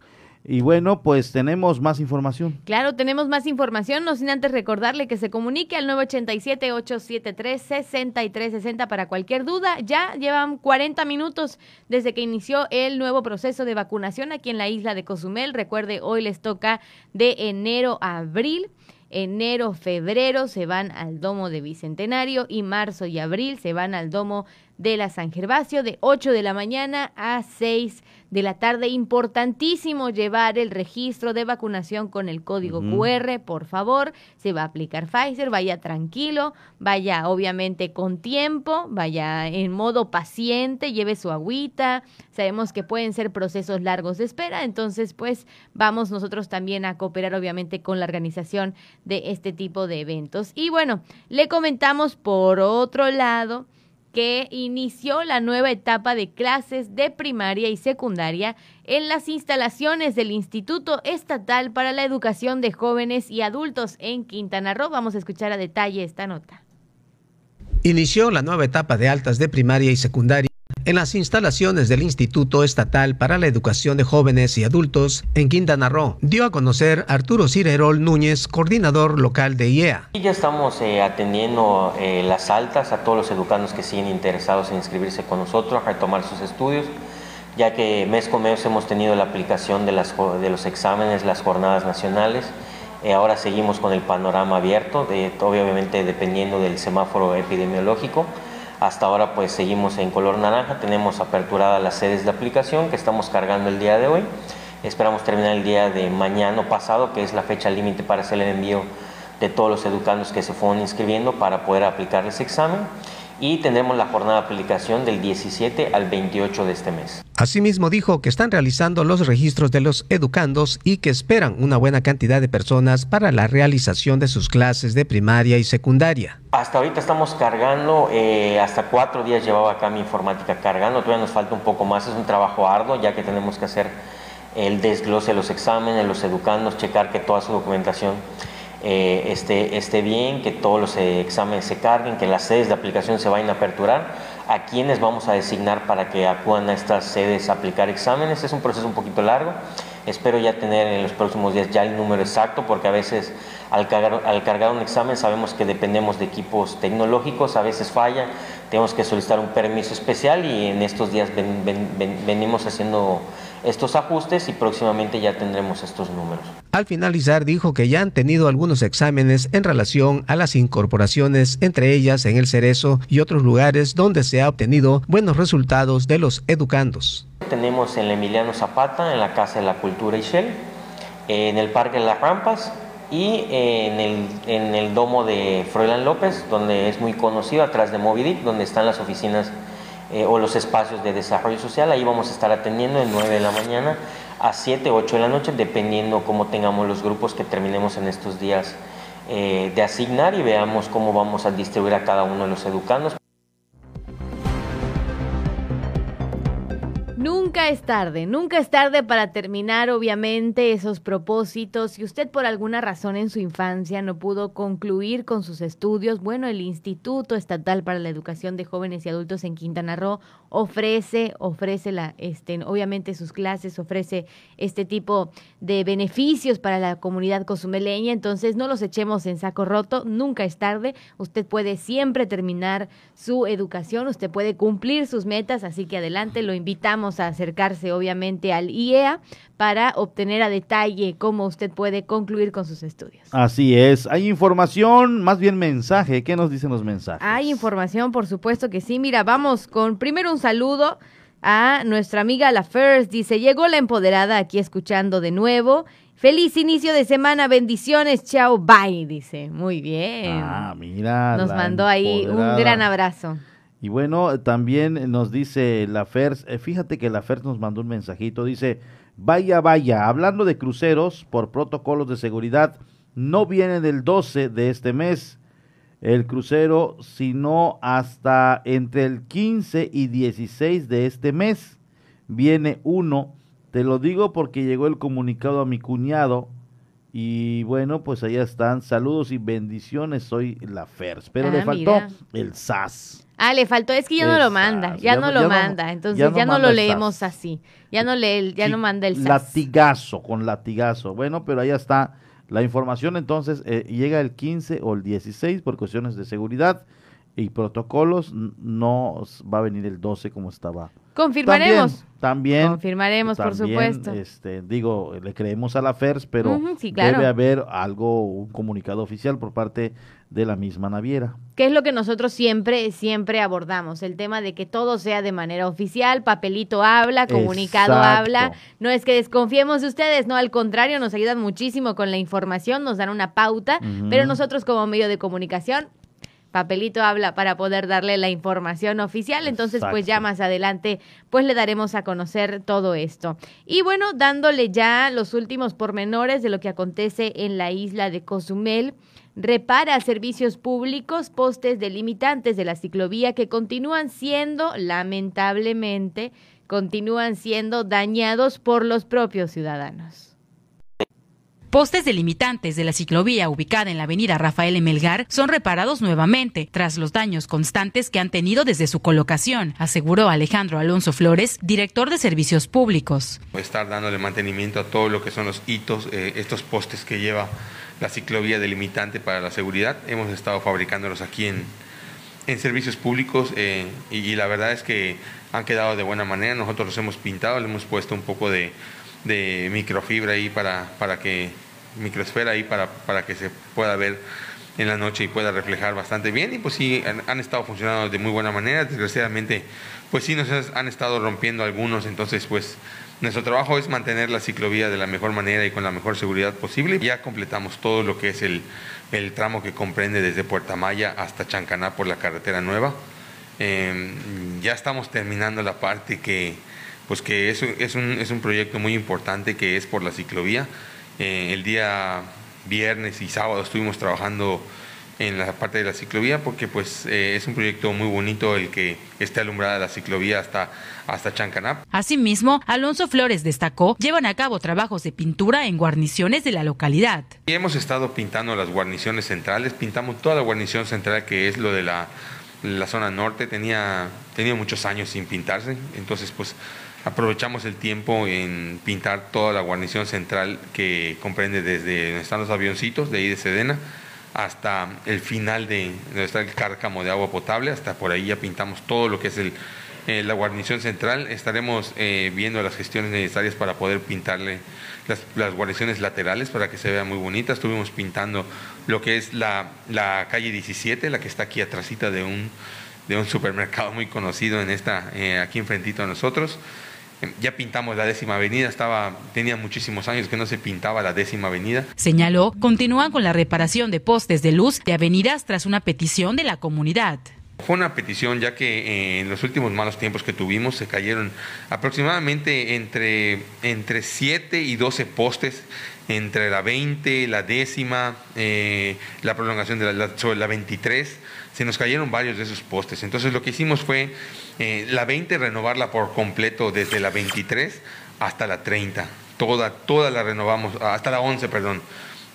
Y bueno, pues tenemos más información. Claro, tenemos más información, no sin antes recordarle que se comunique al 987-873-6360 para cualquier duda. Ya llevan 40 minutos desde que inició el nuevo proceso de vacunación aquí en la isla de Cozumel. Recuerde, hoy les toca de enero a abril enero, febrero se van al domo de Bicentenario y marzo y abril se van al domo de la San Gervasio de 8 de la mañana a 6 de la tarde. Importantísimo llevar el registro de vacunación con el código QR, por favor. Se va a aplicar Pfizer, vaya tranquilo, vaya obviamente con tiempo, vaya en modo paciente, lleve su agüita. Sabemos que pueden ser procesos largos de espera, entonces pues vamos nosotros también a cooperar obviamente con la organización de este tipo de eventos. Y bueno, le comentamos por otro lado que inició la nueva etapa de clases de primaria y secundaria en las instalaciones del Instituto Estatal para la Educación de Jóvenes y Adultos en Quintana Roo. Vamos a escuchar a detalle esta nota. Inició la nueva etapa de altas de primaria y secundaria en las instalaciones del Instituto Estatal para la Educación de Jóvenes y Adultos en Quintana Roo, dio a conocer Arturo Cirerol Núñez, coordinador local de IEA. Y ya estamos eh, atendiendo eh, las altas a todos los educandos que siguen interesados en inscribirse con nosotros, a retomar sus estudios, ya que mes con mes hemos tenido la aplicación de, los exámenes, las jornadas nacionales. Ahora seguimos con el panorama abierto, obviamente dependiendo del semáforo epidemiológico. Hasta ahora pues seguimos en color naranja, tenemos aperturadas las sedes de aplicación que estamos cargando el día de hoy. Esperamos terminar el día de mañana pasado, que es la fecha límite para hacer el envío de todos los educandos que se fueron inscribiendo para poder aplicar ese examen y tendremos la jornada de aplicación del 17 al 28 de este mes. Asimismo dijo que están realizando los registros de los educandos y que esperan una buena cantidad de personas para la realización de sus clases de primaria y secundaria. Hasta ahorita estamos cargando, eh, hasta cuatro días llevaba acá mi informática cargando, todavía nos falta un poco más, es un trabajo arduo ya que tenemos que hacer el desglose de los exámenes, los educandos, checar que toda su documentación eh, esté, bien, que todos los eh, exámenes se carguen, que las sedes de aplicación se vayan a aperturar, a quienes vamos a designar para que acudan a estas sedes a aplicar exámenes. Es un proceso un poquito largo. Espero ya tener en los próximos días ya el número exacto, porque a veces al cargar, al cargar un examen sabemos que dependemos de equipos tecnológicos, a veces falla, tenemos que solicitar un permiso especial y en estos días venimos haciendo estos ajustes y próximamente ya tendremos estos números. Al finalizar dijo que ya han tenido algunos exámenes en relación a las incorporaciones, entre ellas en el Cerezo y otros lugares donde se ha obtenido buenos resultados de los educandos. Tenemos en el Emiliano Zapata, en la Casa de la Cultura Ishel, en el Parque de las Rampas y en el, en el domo de Froilán López, donde es muy conocido, atrás de Movidic, donde están las oficinas eh, o los espacios de desarrollo social. Ahí vamos a estar atendiendo de 9 de la mañana a 7, 8 de la noche, dependiendo cómo tengamos los grupos que terminemos en estos días eh, de asignar y veamos cómo vamos a distribuir a cada uno de los educandos. Nunca es tarde, nunca es tarde para terminar obviamente esos propósitos. Si usted por alguna razón en su infancia no pudo concluir con sus estudios, bueno, el Instituto Estatal para la Educación de Jóvenes y Adultos en Quintana Roo ofrece, ofrece la, este, obviamente sus clases, ofrece este tipo de beneficios para la comunidad cozumeleña, entonces no los echemos en saco roto, nunca es tarde, usted puede siempre terminar su educación, usted puede cumplir sus metas, así que adelante, lo invitamos a acercarse obviamente al IEA para obtener a detalle cómo usted puede concluir con sus estudios. Así es, hay información, más bien mensaje, ¿qué nos dicen los mensajes? Hay información, por supuesto que sí, mira, vamos con primero un saludo a nuestra amiga La First, dice, llegó la empoderada aquí escuchando de nuevo. Feliz inicio de semana, bendiciones, chao, bye, dice. Muy bien. Ah, mira. Nos mandó ahí un gran abrazo. Y bueno, también nos dice la FERS, eh, fíjate que la FERS nos mandó un mensajito, dice, vaya, vaya, hablando de cruceros por protocolos de seguridad, no viene del 12 de este mes el crucero, sino hasta entre el 15 y 16 de este mes. Viene uno, te lo digo porque llegó el comunicado a mi cuñado, y bueno, pues allá están. Saludos y bendiciones. Soy la FERS. Pero le Ah, faltó mira. el SAS. Ah, le faltó, es que ya no lo manda, ya, Ya no no- lo ya no- manda, entonces ya ya no lo leemos SAS. así, ya no lee, ya no manda el SAS. Latigazo, con latigazo. Bueno, pero allá está la información. Entonces, eh, llega el 15 o el 16 por cuestiones de seguridad y protocolos. No va a venir el 12 como estaba. Confirmaremos. También, también Confirmaremos, por supuesto. Este, digo, le creemos a la FERS, pero Ujú, sí, claro. debe haber algo, un comunicado oficial por parte de la misma naviera. que es lo que nosotros siempre, siempre abordamos, el tema de que todo sea de manera oficial, papelito habla, comunicado Exacto. habla, no es que desconfiemos de ustedes, no, al contrario, nos ayudan muchísimo con la información, nos dan una pauta, pero nosotros como medio de comunicación, papelito habla para poder darle la información oficial, entonces pues ya más adelante pues le daremos a conocer todo esto. Y bueno, dándole ya los últimos pormenores de lo que acontece en la isla de Cozumel, repara servicios públicos, postes delimitantes de la ciclovía que continúan siendo, lamentablemente, continúan siendo dañados por los propios ciudadanos. Postes delimitantes de la ciclovía ubicada en la avenida Rafael Emelgar son reparados nuevamente tras los daños constantes que han tenido desde su colocación, aseguró Alejandro Alonso Flores, director de Servicios Públicos. estar dándole mantenimiento a todo lo que son los hitos, eh, estos postes que lleva la ciclovía delimitante para la seguridad. Hemos estado fabricándolos aquí en, en servicios públicos eh, y, y la verdad es que han quedado de buena manera. Nosotros los hemos pintado, le hemos puesto un poco de, de microfibra ahí para, para que, microesfera ahí para, para que se pueda ver en la noche y pueda reflejar bastante bien. Y pues sí, han, han estado funcionando de muy buena manera. Desgraciadamente, pues sí nos han estado rompiendo algunos, entonces pues nuestro trabajo es mantener la ciclovía de la mejor manera y con la mejor seguridad posible. Ya completamos todo lo que es el, el tramo que comprende desde Puerta Maya hasta Chancaná por la carretera nueva. Eh, ya estamos terminando la parte que, pues que es, un- es, un, es un proyecto muy importante que es por la ciclovía. Eh, el día viernes y sábado estuvimos trabajando en la parte de la ciclovía porque pues eh, es un proyecto muy bonito el que esté alumbrada la ciclovía hasta, hasta Chancaná. Asimismo, Alonso Flores destacó, llevan a cabo trabajos de pintura en guarniciones de la localidad. Y hemos estado pintando las guarniciones centrales, pintamos toda la guarnición central que es lo de la, la zona norte, tenía, tenía muchos años sin pintarse, entonces pues aprovechamos el tiempo en pintar toda la guarnición central que comprende desde donde están los avioncitos de ahí de Sedena hasta el final de donde está el cárcamo de agua potable, hasta por ahí ya pintamos todo lo que es eh, la guarnición central. Estaremos eh, viendo las gestiones necesarias para poder pintarle las, las guarniciones laterales para que se vea muy bonita. Estuvimos pintando lo que es la, la calle 17, la que está aquí atrásita de un, de un supermercado muy conocido en esta, eh, aquí enfrentito a nosotros. Eh, Ya pintamos la décima avenida, estaba, tenía muchísimos años que no se pintaba la décima avenida. Señaló, continúan con la reparación de postes de luz de avenidas tras una petición de la comunidad. Fue una petición ya que eh, en los últimos malos tiempos que tuvimos se cayeron aproximadamente entre, entre 7 y 12 postes entre la 20, la décima, eh, la prolongación de la, sobre la 23, se nos cayeron varios de esos postes. Entonces lo que hicimos fue eh, la 20 renovarla por completo desde la 23 hasta la 30. Toda, toda la renovamos, hasta la 11, perdón.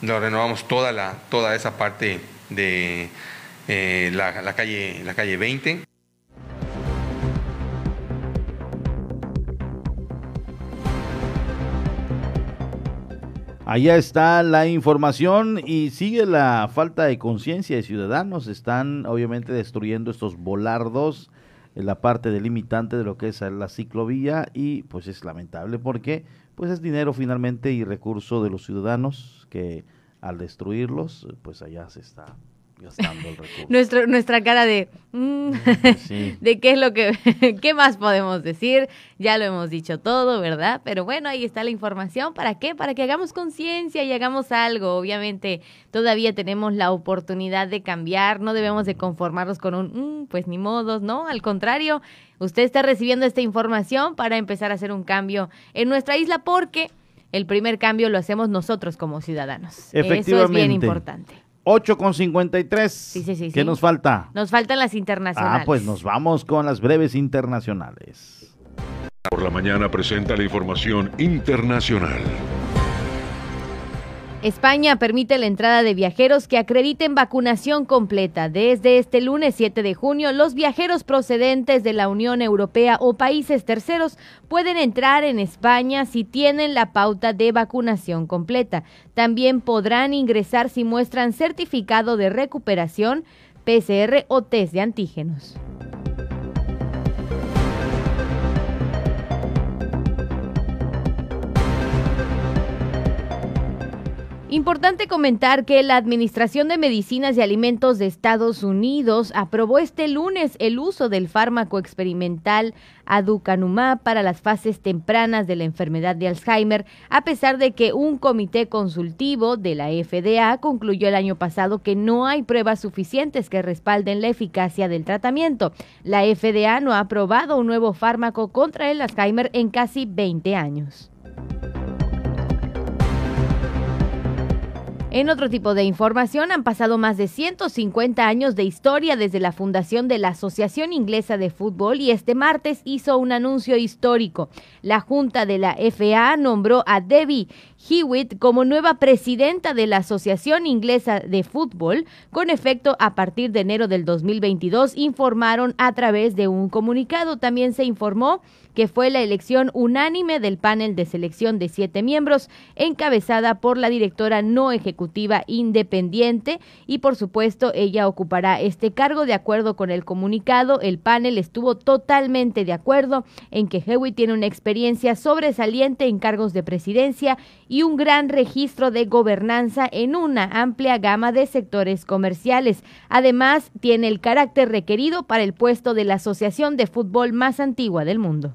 Lo renovamos toda, la, toda esa parte de eh, la, calle, la calle 20. Allá está la información y sigue la falta de conciencia de ciudadanos. Están obviamente destruyendo estos volardos en la parte delimitante de lo que es la ciclovía y pues es lamentable porque pues es dinero finalmente y recurso de los ciudadanos que al destruirlos pues allá se está gastando el recurso. Nuestro, nuestra cara de, mm, de qué es lo que, qué más podemos decir, ya lo hemos dicho todo, ¿verdad? Pero bueno, ahí está la información, ¿para qué? Para que hagamos conciencia y hagamos algo, obviamente todavía tenemos la oportunidad de cambiar, no debemos de conformarnos con un, mm, pues ni modos, ¿no? Al contrario, usted está recibiendo esta información para empezar a hacer un cambio en nuestra isla porque el primer cambio lo hacemos nosotros como ciudadanos. Eso es bien importante. 8 con 53. Sí, sí, sí. ¿Qué nos falta? Nos faltan las internacionales. Ah, pues nos vamos con las breves internacionales. Por la mañana presenta la información internacional. España permite la entrada de viajeros que acrediten vacunación completa. Desde este lunes 7 de junio, los viajeros procedentes de la Unión Europea o países terceros pueden entrar en España si tienen la pauta de vacunación completa. También podrán ingresar si muestran certificado de recuperación, PCR o test de antígenos. Importante comentar que la Administración de Medicinas y Alimentos de Estados Unidos aprobó este lunes el uso del fármaco experimental aducanumab para las fases tempranas de la enfermedad de Alzheimer, a pesar de que un comité consultivo de la FDA concluyó el año pasado que no hay pruebas suficientes que respalden la eficacia del tratamiento. La FDA no ha aprobado un nuevo fármaco contra el Alzheimer en casi 20 años. En otro tipo de información, han pasado más de 150 años de historia desde la fundación de la Asociación Inglesa de Fútbol y este martes hizo un anuncio histórico. La Junta de la FA nombró a Debbie Hewitt como nueva presidenta de la Asociación Inglesa de Fútbol, con efecto a partir de enero del 2022, informaron a través de un comunicado. También se informó que fue la elección unánime del panel de selección de siete miembros, encabezada por la directora no ejecutiva independiente y por supuesto ella ocupará este cargo de acuerdo con el comunicado. El panel estuvo totalmente de acuerdo en que Hewitt tiene una experiencia sobresaliente en cargos de presidencia y un gran registro de gobernanza en una amplia gama de sectores comerciales. Además, tiene el carácter requerido para el puesto de la asociación de fútbol más antigua del mundo.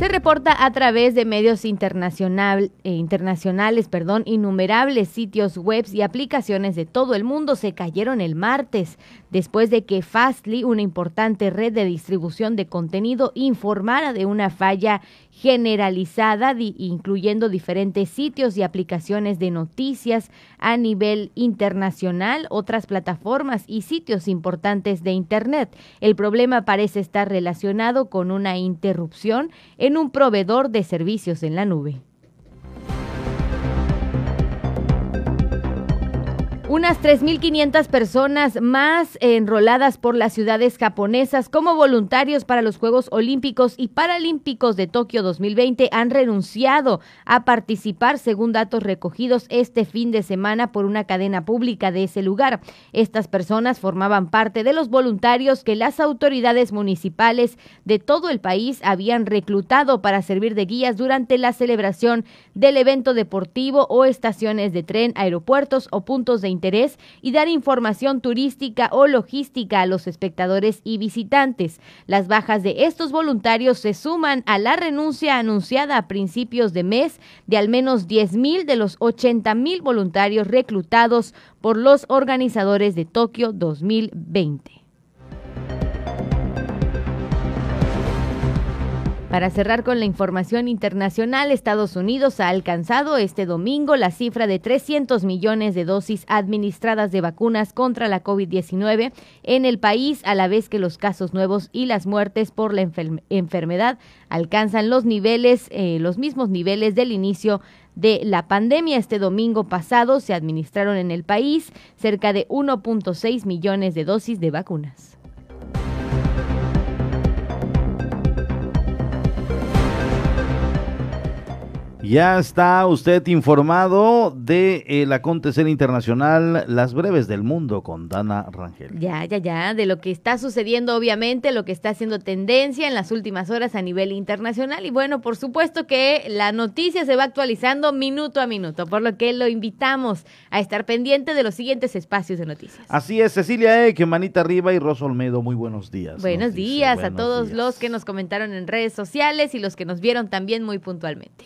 Se reporta a través de medios internacional, eh, internacionales, perdón, innumerables sitios web y aplicaciones de todo el mundo. Se cayeron el martes después de que Fastly, una importante red de distribución de contenido, informara de una falla generalizada, incluyendo diferentes sitios y aplicaciones de noticias a nivel internacional, otras plataformas y sitios importantes de Internet. El problema parece estar relacionado con una interrupción en un proveedor de servicios en la nube. Unas 3.500 personas más enroladas por las ciudades japonesas como voluntarios para los Juegos Olímpicos y Paralímpicos de Tokio 2020 han renunciado a participar según datos recogidos este fin de semana por una cadena pública de ese lugar. Estas personas formaban parte de los voluntarios que las autoridades municipales de todo el país habían reclutado para servir de guías durante la celebración del evento deportivo o estaciones de tren, aeropuertos o puntos de interés y dar información turística o logística a los espectadores y visitantes. Las bajas de estos voluntarios se suman a la renuncia anunciada a principios de mes de al menos 10 mil de los 80 mil voluntarios reclutados por los organizadores de Tokio 2020. Para cerrar con la información internacional, Estados Unidos ha alcanzado este domingo la cifra de 300 millones de dosis administradas de vacunas contra la COVID-19 en el país, a la vez que los casos nuevos y las muertes por la enfermedad alcanzan los niveles, eh, los mismos niveles del inicio de la pandemia. Este domingo pasado se administraron en el país cerca de 1.6 millones de dosis de vacunas. Ya está usted informado de el acontecer internacional, las breves del mundo con Dana Rangel. Ya, ya, ya, de lo que está sucediendo obviamente, lo que está haciendo tendencia en las últimas horas a nivel internacional y bueno, por supuesto que la noticia se va actualizando minuto a minuto, por lo que lo invitamos a estar pendiente de los siguientes espacios de noticias. Así es, Cecilia Eck, Manita Arriba y Rosa Olmedo, muy buenos días. Buenos días a todos los que nos comentaron en redes sociales y los que nos vieron también muy puntualmente.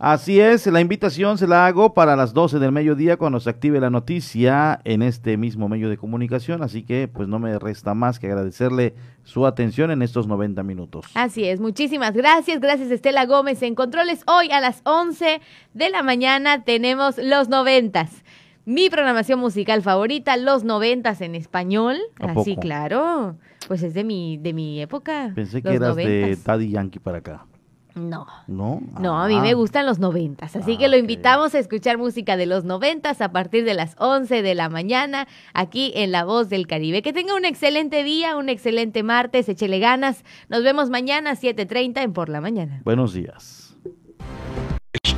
Así es, la invitación se la hago para las 12 del mediodía cuando se active la noticia en este mismo medio de comunicación, así que pues no me resta más que agradecerle su atención en estos 90 minutos. Así es, muchísimas gracias, gracias Estela Gómez en Controles. Hoy a las 11 de la mañana tenemos los noventas. Mi programación musical favorita, los noventas en español. Así, claro. Pues es de mi, de mi época. Pensé que eras de Daddy Yankee para acá. No. ¿No? No, a mí me ah. gustan los noventas, así que lo invitamos a escuchar música de los noventas a partir de las 11 de la mañana aquí en La Voz del Caribe. Que tenga un excelente día, un excelente martes, échele ganas. Nos vemos mañana a 7.30 en Por la Mañana. Buenos días.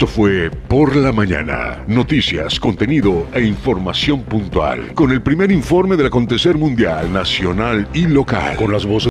Esto fue Por la Mañana. Noticias, contenido e información puntual. Con el primer informe del acontecer mundial, nacional y local. Con las voces